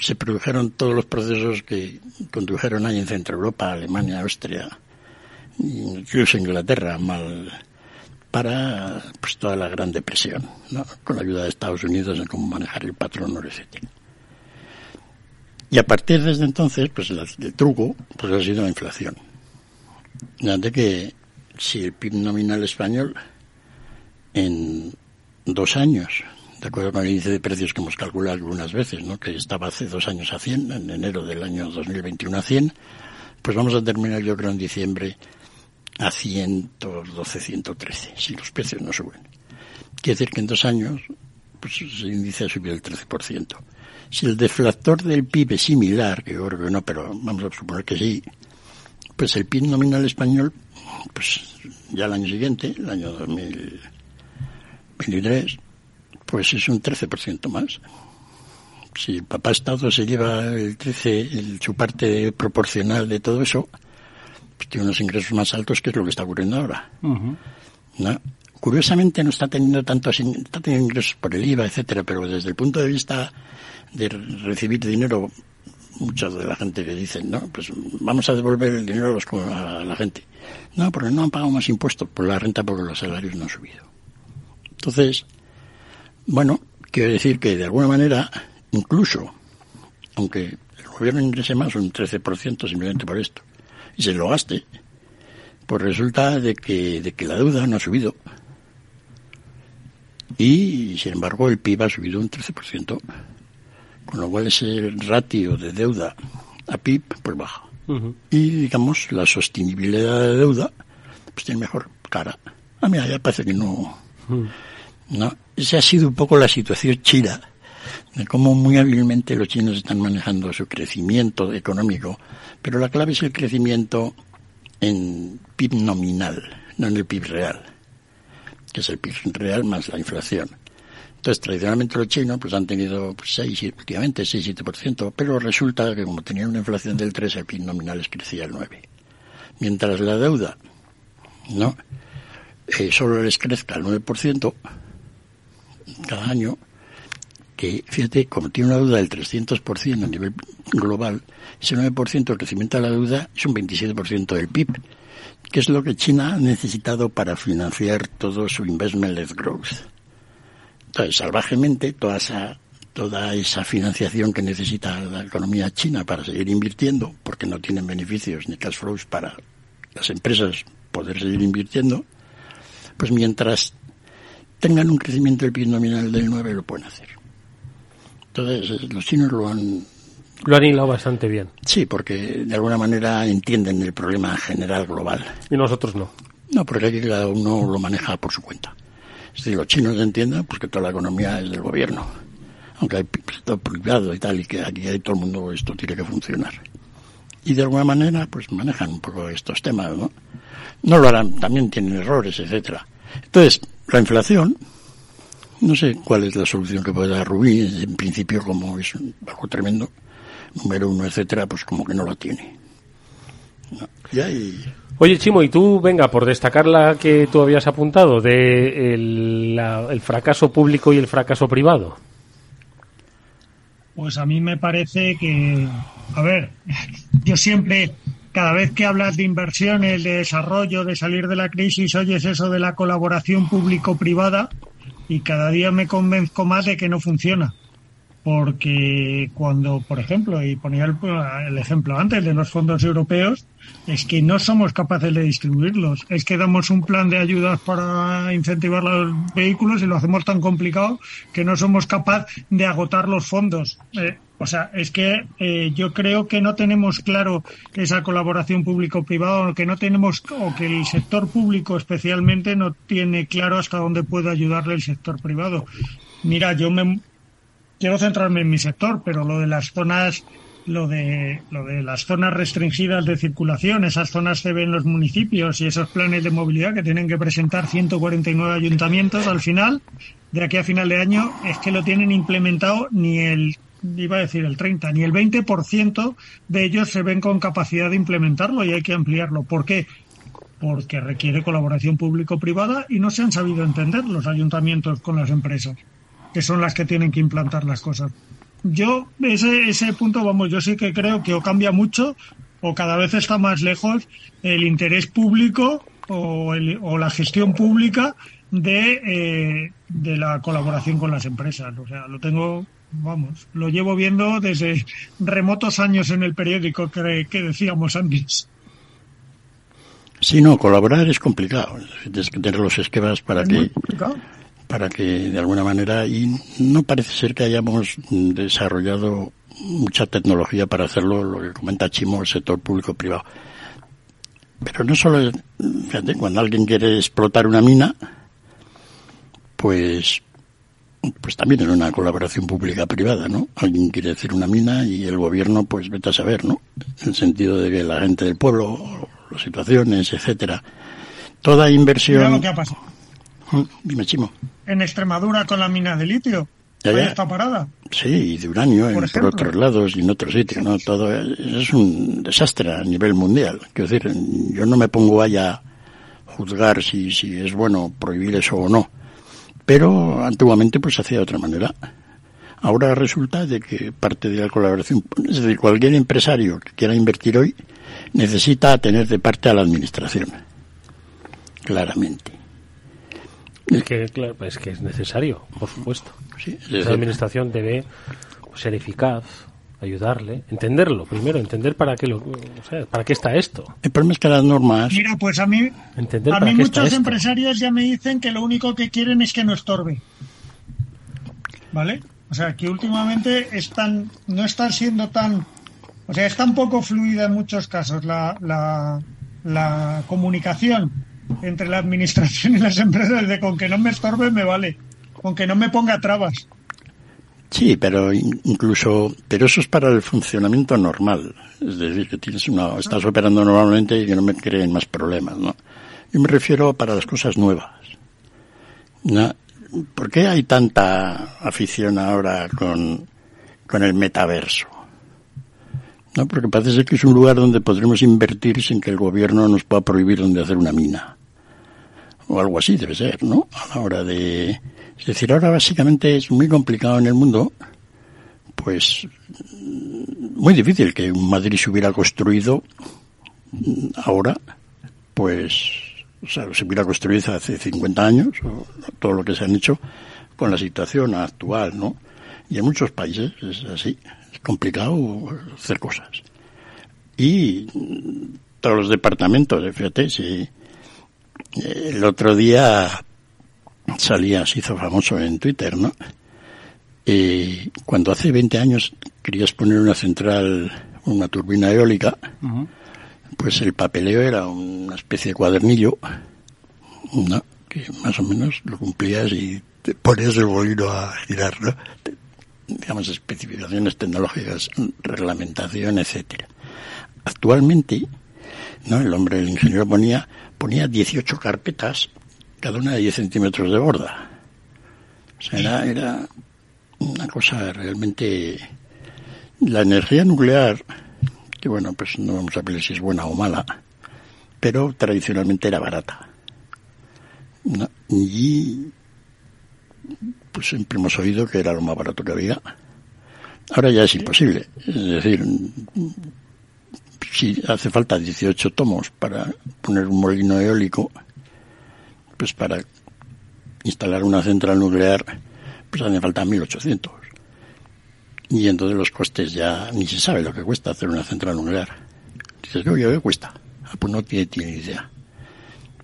Speaker 10: se produjeron todos los procesos que condujeron ahí en Centro Europa, Alemania, Austria, incluso Inglaterra, mal para pues toda la Gran Depresión, ¿no? con la ayuda de Estados Unidos en cómo manejar el patrón, etc. Y a partir de desde entonces, pues el, truco pues ha sido la inflación. De que si el PIB nominal español en dos años de acuerdo con el índice de precios que hemos calculado algunas veces, ¿no? que estaba hace dos años a 100, en enero del año 2021 a 100, pues vamos a terminar yo creo en diciembre a 112, 113, si los precios no suben. Quiere decir que en dos años pues ese índice ha subido el 13%. Si el deflactor del PIB es similar, que yo creo que no, pero vamos a suponer que sí, pues el PIB nominal español, pues ya el año siguiente, el año 2023, pues es un 13% más. Si el papá Estado se lleva el 13, el, su parte proporcional de todo eso, pues tiene unos ingresos más altos que es lo que está ocurriendo ahora. ¿No? Curiosamente no está teniendo tantos, está teniendo ingresos por el IVA, etcétera, pero desde el punto de vista de recibir dinero, mucha de la gente que dicen, no, pues vamos a devolver el dinero a, los, a la gente. No, porque no han pagado más impuestos por la renta porque los salarios no han subido. Entonces, bueno, Quiero decir que de alguna manera, incluso, aunque el gobierno ingrese más un 13% simplemente por esto, y se lo gaste, pues resulta de que, de que la deuda no ha subido. Y, sin embargo, el PIB ha subido un 13%, con lo cual ese ratio de deuda a PIB, pues baja. Y, digamos, la sostenibilidad de deuda, pues tiene mejor cara. A mí ya parece que no... ¿no? Esa ha sido un poco la situación china, de cómo muy hábilmente los chinos están manejando su crecimiento económico, pero la clave es el crecimiento en PIB nominal, no en el PIB real, que es el PIB real más la inflación. Entonces, tradicionalmente los chinos pues han tenido pues, 6, últimamente 6-7%, pero resulta que como tenían una inflación del 3, el PIB nominal les crecía el 9. Mientras la deuda, ¿no? Eh, solo les crezca el 9% cada año, que fíjate, como tiene una deuda del 300% a nivel global, ese 9% de crecimiento de la deuda es un 27% del PIB, que es lo que China ha necesitado para financiar todo su investment-led growth. Entonces, salvajemente, toda esa, toda esa financiación que necesita la economía china para seguir invirtiendo, porque no tienen beneficios ni cash flows para las empresas poder seguir invirtiendo, pues mientras tengan un crecimiento del PIB nominal del 9 lo pueden hacer. Entonces, los chinos lo han
Speaker 9: lo han hilado bastante bien.
Speaker 10: Sí, porque de alguna manera entienden el problema general global.
Speaker 9: Y nosotros no.
Speaker 10: No, porque aquí cada uno lo maneja por su cuenta. Decir, los chinos entienden porque pues, toda la economía es del gobierno. Aunque hay sector privado y tal, y que aquí hay todo el mundo esto tiene que funcionar. Y de alguna manera, pues manejan un poco estos temas, ¿no? No lo harán, también tienen errores, etcétera. Entonces, la inflación, no sé cuál es la solución que puede dar Rubí, en principio como es algo tremendo, número uno, etcétera, pues como que no lo tiene.
Speaker 9: Oye, Chimo, y tú, venga, por destacar la que tú habías apuntado de el, fracaso público y el fracaso privado.
Speaker 11: Pues a mí me parece que, a ver, yo siempre, cada vez que hablas de inversiones, de desarrollo, de salir de la crisis, oyes eso de la colaboración público-privada y cada día me convenzco más de que no funciona porque cuando, por ejemplo, y ponía el, ejemplo antes de los fondos europeos, es que no somos capaces de distribuirlos. Es que damos un plan de ayudas para incentivar los vehículos y lo hacemos tan complicado que no somos capaces de agotar los fondos. Eh, o sea, es que eh, yo creo que no tenemos claro esa colaboración público-privada, o que no tenemos, o que el sector público especialmente no tiene claro hasta dónde puede ayudarle el sector privado. Mira, yo me, quiero centrarme en mi sector, pero lo de las zonas, lo de, lo de las zonas restringidas de circulación, esas zonas se ven en los municipios y esos planes de movilidad que tienen que presentar 149 ayuntamientos al final, de aquí a final de año, es que lo tienen implementado ni el iba a decir el 30, ni el 20% de ellos se ven con capacidad de implementarlo y hay que ampliarlo. ¿Por qué? Porque requiere colaboración público-privada y no se han sabido entender los ayuntamientos con las empresas que son las que tienen que implantar las cosas. Yo, ese, ese punto, vamos, yo sí que creo que o cambia mucho o cada vez está más lejos el interés público o, o la gestión pública de, eh, de la colaboración con las empresas. O sea, lo tengo, vamos, lo llevo viendo desde remotos años en el periódico que, que decíamos antes.
Speaker 10: Sí, no, colaborar es complicado. Tener los esquemas para que para que de alguna manera, y no parece ser que hayamos desarrollado mucha tecnología para hacerlo, lo que comenta Chimo, el sector público-privado. Pero no solo, fíjate, cuando alguien quiere explotar una mina, pues, pues también es una colaboración pública-privada, ¿no? Alguien quiere hacer una mina y el gobierno, pues vete a saber, ¿no? En el sentido de que la gente del pueblo, las situaciones, etcétera. Toda inversión.
Speaker 11: ha pasado
Speaker 10: dime, Chimo.
Speaker 11: En Extremadura con la mina de litio. Ya, está parada.
Speaker 10: Sí, y de uranio por, por otros lados y en otros sitios, ¿no? Todo es un desastre a nivel mundial. Quiero decir, yo no me pongo allá a juzgar si, si es bueno prohibir eso o no. Pero antiguamente pues se hacía de otra manera. Ahora resulta de que parte de la colaboración, es decir, cualquier empresario que quiera invertir hoy necesita tener de parte a la administración. Claramente
Speaker 9: Es que, claro, es que es necesario, por supuesto. Sí, La administración debe ser eficaz, ayudarle, entenderlo primero, entender para qué lo, para qué está esto.
Speaker 10: El problema es que las normas.
Speaker 11: Mira, pues a mí, a mí muchos empresarios ya me dicen que lo único que quieren es que no estorbe. ¿Vale? O sea, que últimamente están, no están siendo tan, o sea, es tan poco fluida en muchos casos la, la, la comunicación entre la administración y las empresas de con que no me estorbe me vale, con que no me ponga trabas.
Speaker 10: Sí, pero incluso, pero eso es para el funcionamiento normal. Es decir, que tienes una, estás operando normalmente y que no me creen más problemas, ¿no? Yo me refiero para las cosas nuevas. ¿no? ¿Por qué hay tanta afición ahora con, con el metaverso? ¿No? Porque parece que es un lugar donde podremos invertir sin que el gobierno nos pueda prohibir dónde hacer una mina. O algo así debe ser, ¿no? A la hora de, es decir, ahora básicamente es muy complicado en el mundo, pues muy difícil que Madrid se hubiera construido ahora, pues, o sea, se hubiera construido hace 50 años, o todo lo que se han hecho con la situación actual, ¿no? Y en muchos países es así, es complicado hacer cosas. Y todos los departamentos, fíjate, si el otro día salía, se hizo famoso en Twitter, ¿no? Y cuando hace 20 años querías poner una central, una turbina eólica, pues el papeleo era una especie de cuadernillo, ¿no? Que más o menos lo cumplías y te ponías el bolino a girar, ¿no? digamos, especificaciones tecnológicas, reglamentación, etcétera. Actualmente, ¿no? El hombre, el ingeniero ponía, ponía 18 carpetas cada una de 10 centímetros de borda. O sea, era, una cosa realmente... La energía nuclear, que bueno, pues no vamos a ver si es buena o mala, pero tradicionalmente era barata. Y pues siempre hemos oído que era lo más barato que había. Ahora ya es imposible. Es decir, si hace falta 18 tomos para poner un molino eólico, pues para instalar una central nuclear, pues hace falta 1.800. Y entonces los costes ya ni se sabe lo que cuesta hacer una central nuclear. Dices, oye, ¿qué cuesta? Ah, pues no tiene, tiene idea.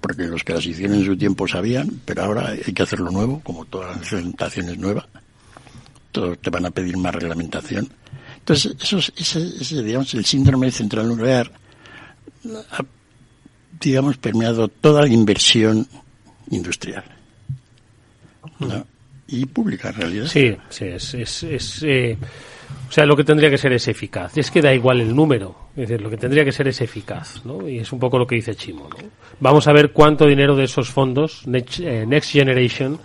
Speaker 10: Porque los que las hicieron en su tiempo sabían, pero ahora hay que hacerlo nuevo, como todas las reglamentaciones nuevas. Todos te van a pedir más reglamentación. Entonces, eso es, ese, digamos, el síndrome central nuclear ha, digamos, permeado toda la inversión industrial. Y pública, en realidad.
Speaker 9: Sí, sí, es... es, eh, o sea, lo que tendría que ser es eficaz. Es que da igual el número. Es decir, lo que tendría que ser es eficaz, ¿no? Y es un poco lo que dice Chimo, ¿no? Vamos a ver cuánto dinero de esos fondos, Next, eh, Next Generation,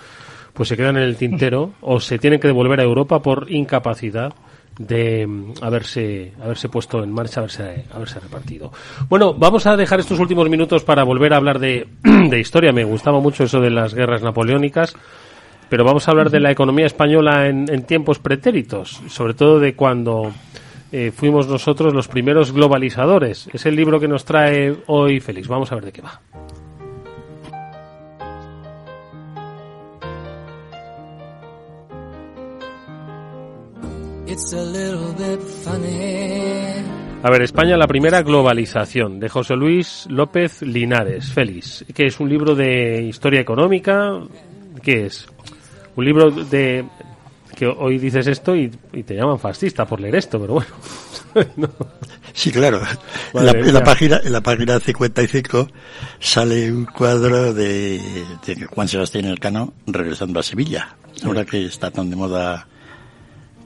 Speaker 9: pues se quedan en el tintero o se tienen que devolver a Europa por incapacidad de mm, haberse, haberse puesto en marcha, haberse, haberse repartido. Bueno, vamos a dejar estos últimos minutos para volver a hablar de, de historia. Me gustaba mucho eso de las guerras napoleónicas, pero vamos a hablar de la economía española en, en tiempos pretéritos, sobre todo de cuando eh, fuimos nosotros los primeros globalizadores. Es el libro que nos trae hoy Félix. Vamos a ver de qué va. A ver, España, la primera globalización, de José Luis López Linares, Félix, que es un libro de historia económica, ¿qué es? Un libro de que hoy dices esto y, te llaman fascista por leer esto, pero bueno.
Speaker 10: Sí, claro. en, la, página, en la página 55 sale un cuadro de, de Juan Sebastián Elcano regresando a Sevilla, ahora que está tan de moda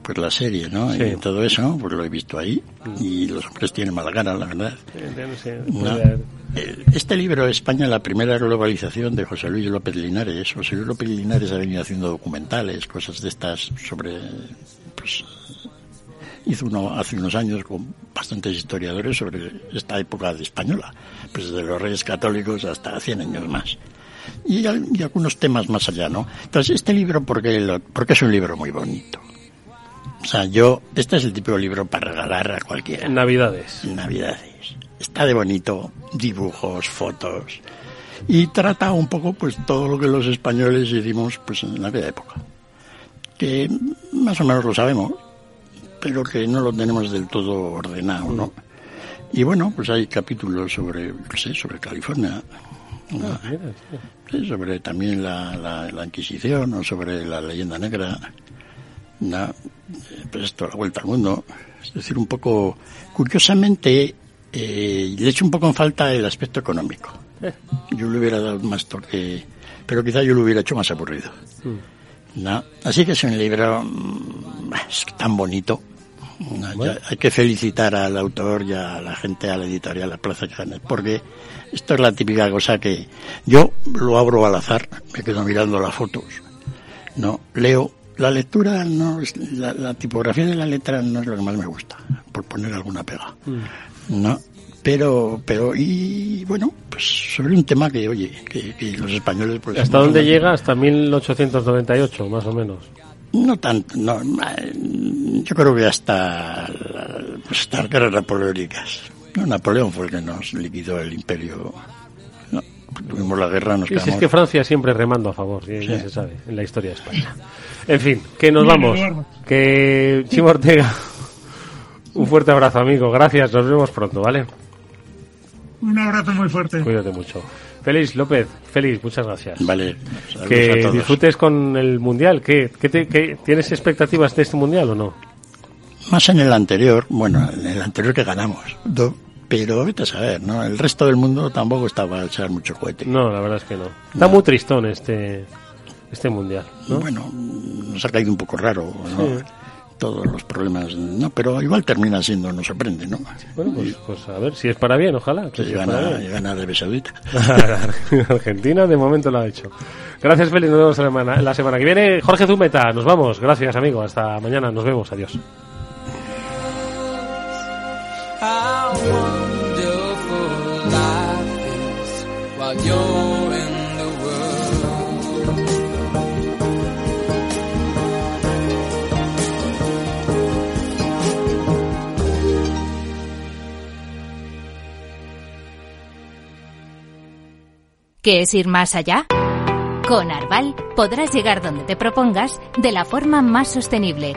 Speaker 10: pues la serie, ¿no? Y todo eso, pues lo he visto ahí. Y los hombres tienen mala gana, la verdad. Este libro, España, la primera globalización de José Luis López Linares. José Luis López Linares ha venido haciendo documentales, cosas de estas sobre, pues, hizo uno hace unos años con bastantes historiadores sobre esta época de española, pues desde los reyes católicos hasta 100 años más. Y, algunos temas más allá, ¿no? Entonces, este libro, porque, porque es un libro muy bonito o sea, yo, este es el tipo de libro para regalar a cualquiera.
Speaker 9: Navidades.
Speaker 10: Navidades. Está de bonito, dibujos, fotos. y trata un poco pues todo lo que los españoles hicimos pues en aquella época. Que más o menos lo sabemos, pero que no lo tenemos del todo ordenado, ¿no? Y bueno, pues hay capítulos sobre, no sé, sobre California, ah, sobre también la, la, Inquisición o sobre la leyenda negra, pues esto, la vuelta al mundo. Es decir, un poco, curiosamente, eh, le echo un poco en falta el aspecto económico. Eh. Yo le hubiera dado más toque, pero quizá yo lo hubiera hecho más aburrido. Mm. ¿no? Así que es un libro mm, tan bonito hay que felicitar al autor y a la gente, a la editorial, a Plaza Canes, porque esto es la típica cosa que yo lo abro al azar, me quedo mirando las fotos, no leo. La lectura no es, la, tipografía de la letra no es lo que más me gusta, por poner alguna pega. Mm. No, pero, pero, y bueno, pues sobre un tema que, oye, que, los españoles... Pues,
Speaker 9: ¿Hasta dónde llega? Hasta 1898, más o menos.
Speaker 10: No tanto, no, yo creo que hasta, hasta las guerras napoleónicas. No, Napoleón fue el que nos liquidó el imperio. Tuvimos la guerra, nos quedamos...
Speaker 9: es que Francia siempre remando a favor, ya se sabe, en la historia de España. En fin, que nos vamos. Que Chimo Ortega, un fuerte abrazo, amigo. Gracias, nos vemos pronto, ¿vale?
Speaker 11: Un abrazo muy fuerte.
Speaker 9: Cuídate mucho. Félix López, Félix, muchas gracias.
Speaker 10: Vale.
Speaker 9: Que disfrutes con el Mundial. ¿Qué, qué, ¿Tienes expectativas de este Mundial o no?
Speaker 10: Más en el anterior, bueno, en el anterior que ganamos. Pero vete a saber, ¿no? El resto del mundo tampoco estaba a echar mucho cohete.
Speaker 9: No, la verdad es que no. Está muy tristón este, este Mundial,
Speaker 10: Bueno, nos ha caído un poco raro, ¿no? todos los problemas, no, pero igual termina siendo, no sorprende, ¿no?
Speaker 9: Bueno, pues, pues a ver, si es para bien, ojalá.
Speaker 10: Que si gana, gana Arabia Saudita.
Speaker 9: Argentina de momento lo ha hecho. Gracias, Félix, nos vemos la semana, la semana que viene. Jorge Zumeta, nos vamos. Gracias, amigo. Hasta mañana, nos vemos. Adiós.
Speaker 13: ¿Qué es ir más allá? Con Arval podrás llegar donde te propongas de la forma más sostenible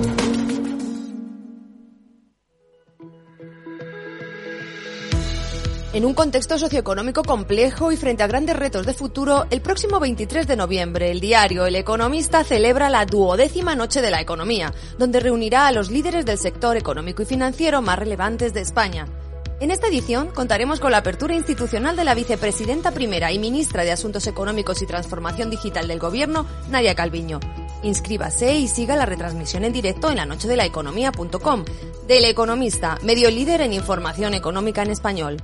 Speaker 1: En un contexto socioeconómico complejo y frente a grandes retos de futuro, el próximo 23 de noviembre el diario El Economista celebra la duodécima Noche de la Economía, donde reunirá a los líderes del sector económico y financiero más relevantes de España. En esta edición contaremos con la apertura institucional de la vicepresidenta primera y ministra de Asuntos Económicos y Transformación Digital del Gobierno, Nadia Calviño. Inscríbase y siga la retransmisión en directo en la noche de la economía.com. Del Economista, medio líder en información económica en español.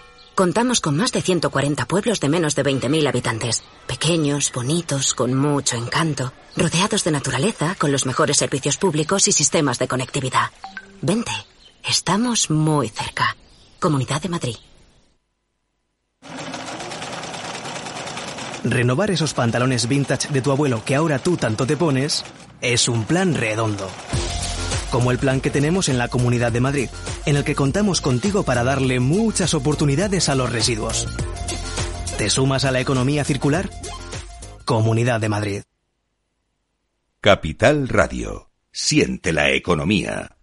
Speaker 14: Contamos con más de 140 pueblos de menos de 20.000 habitantes. Pequeños, bonitos, con mucho encanto, rodeados de naturaleza, con los mejores servicios públicos y sistemas de conectividad. Vente, Estamos muy cerca. Comunidad de Madrid.
Speaker 15: Renovar esos pantalones vintage de tu abuelo que ahora tú tanto te pones es un plan redondo. Como el plan que tenemos en la Comunidad de Madrid, en el que contamos contigo para darle muchas oportunidades a los residuos. ¿Te sumas a la economía circular? Comunidad de Madrid.
Speaker 8: Capital Radio. Siente la economía.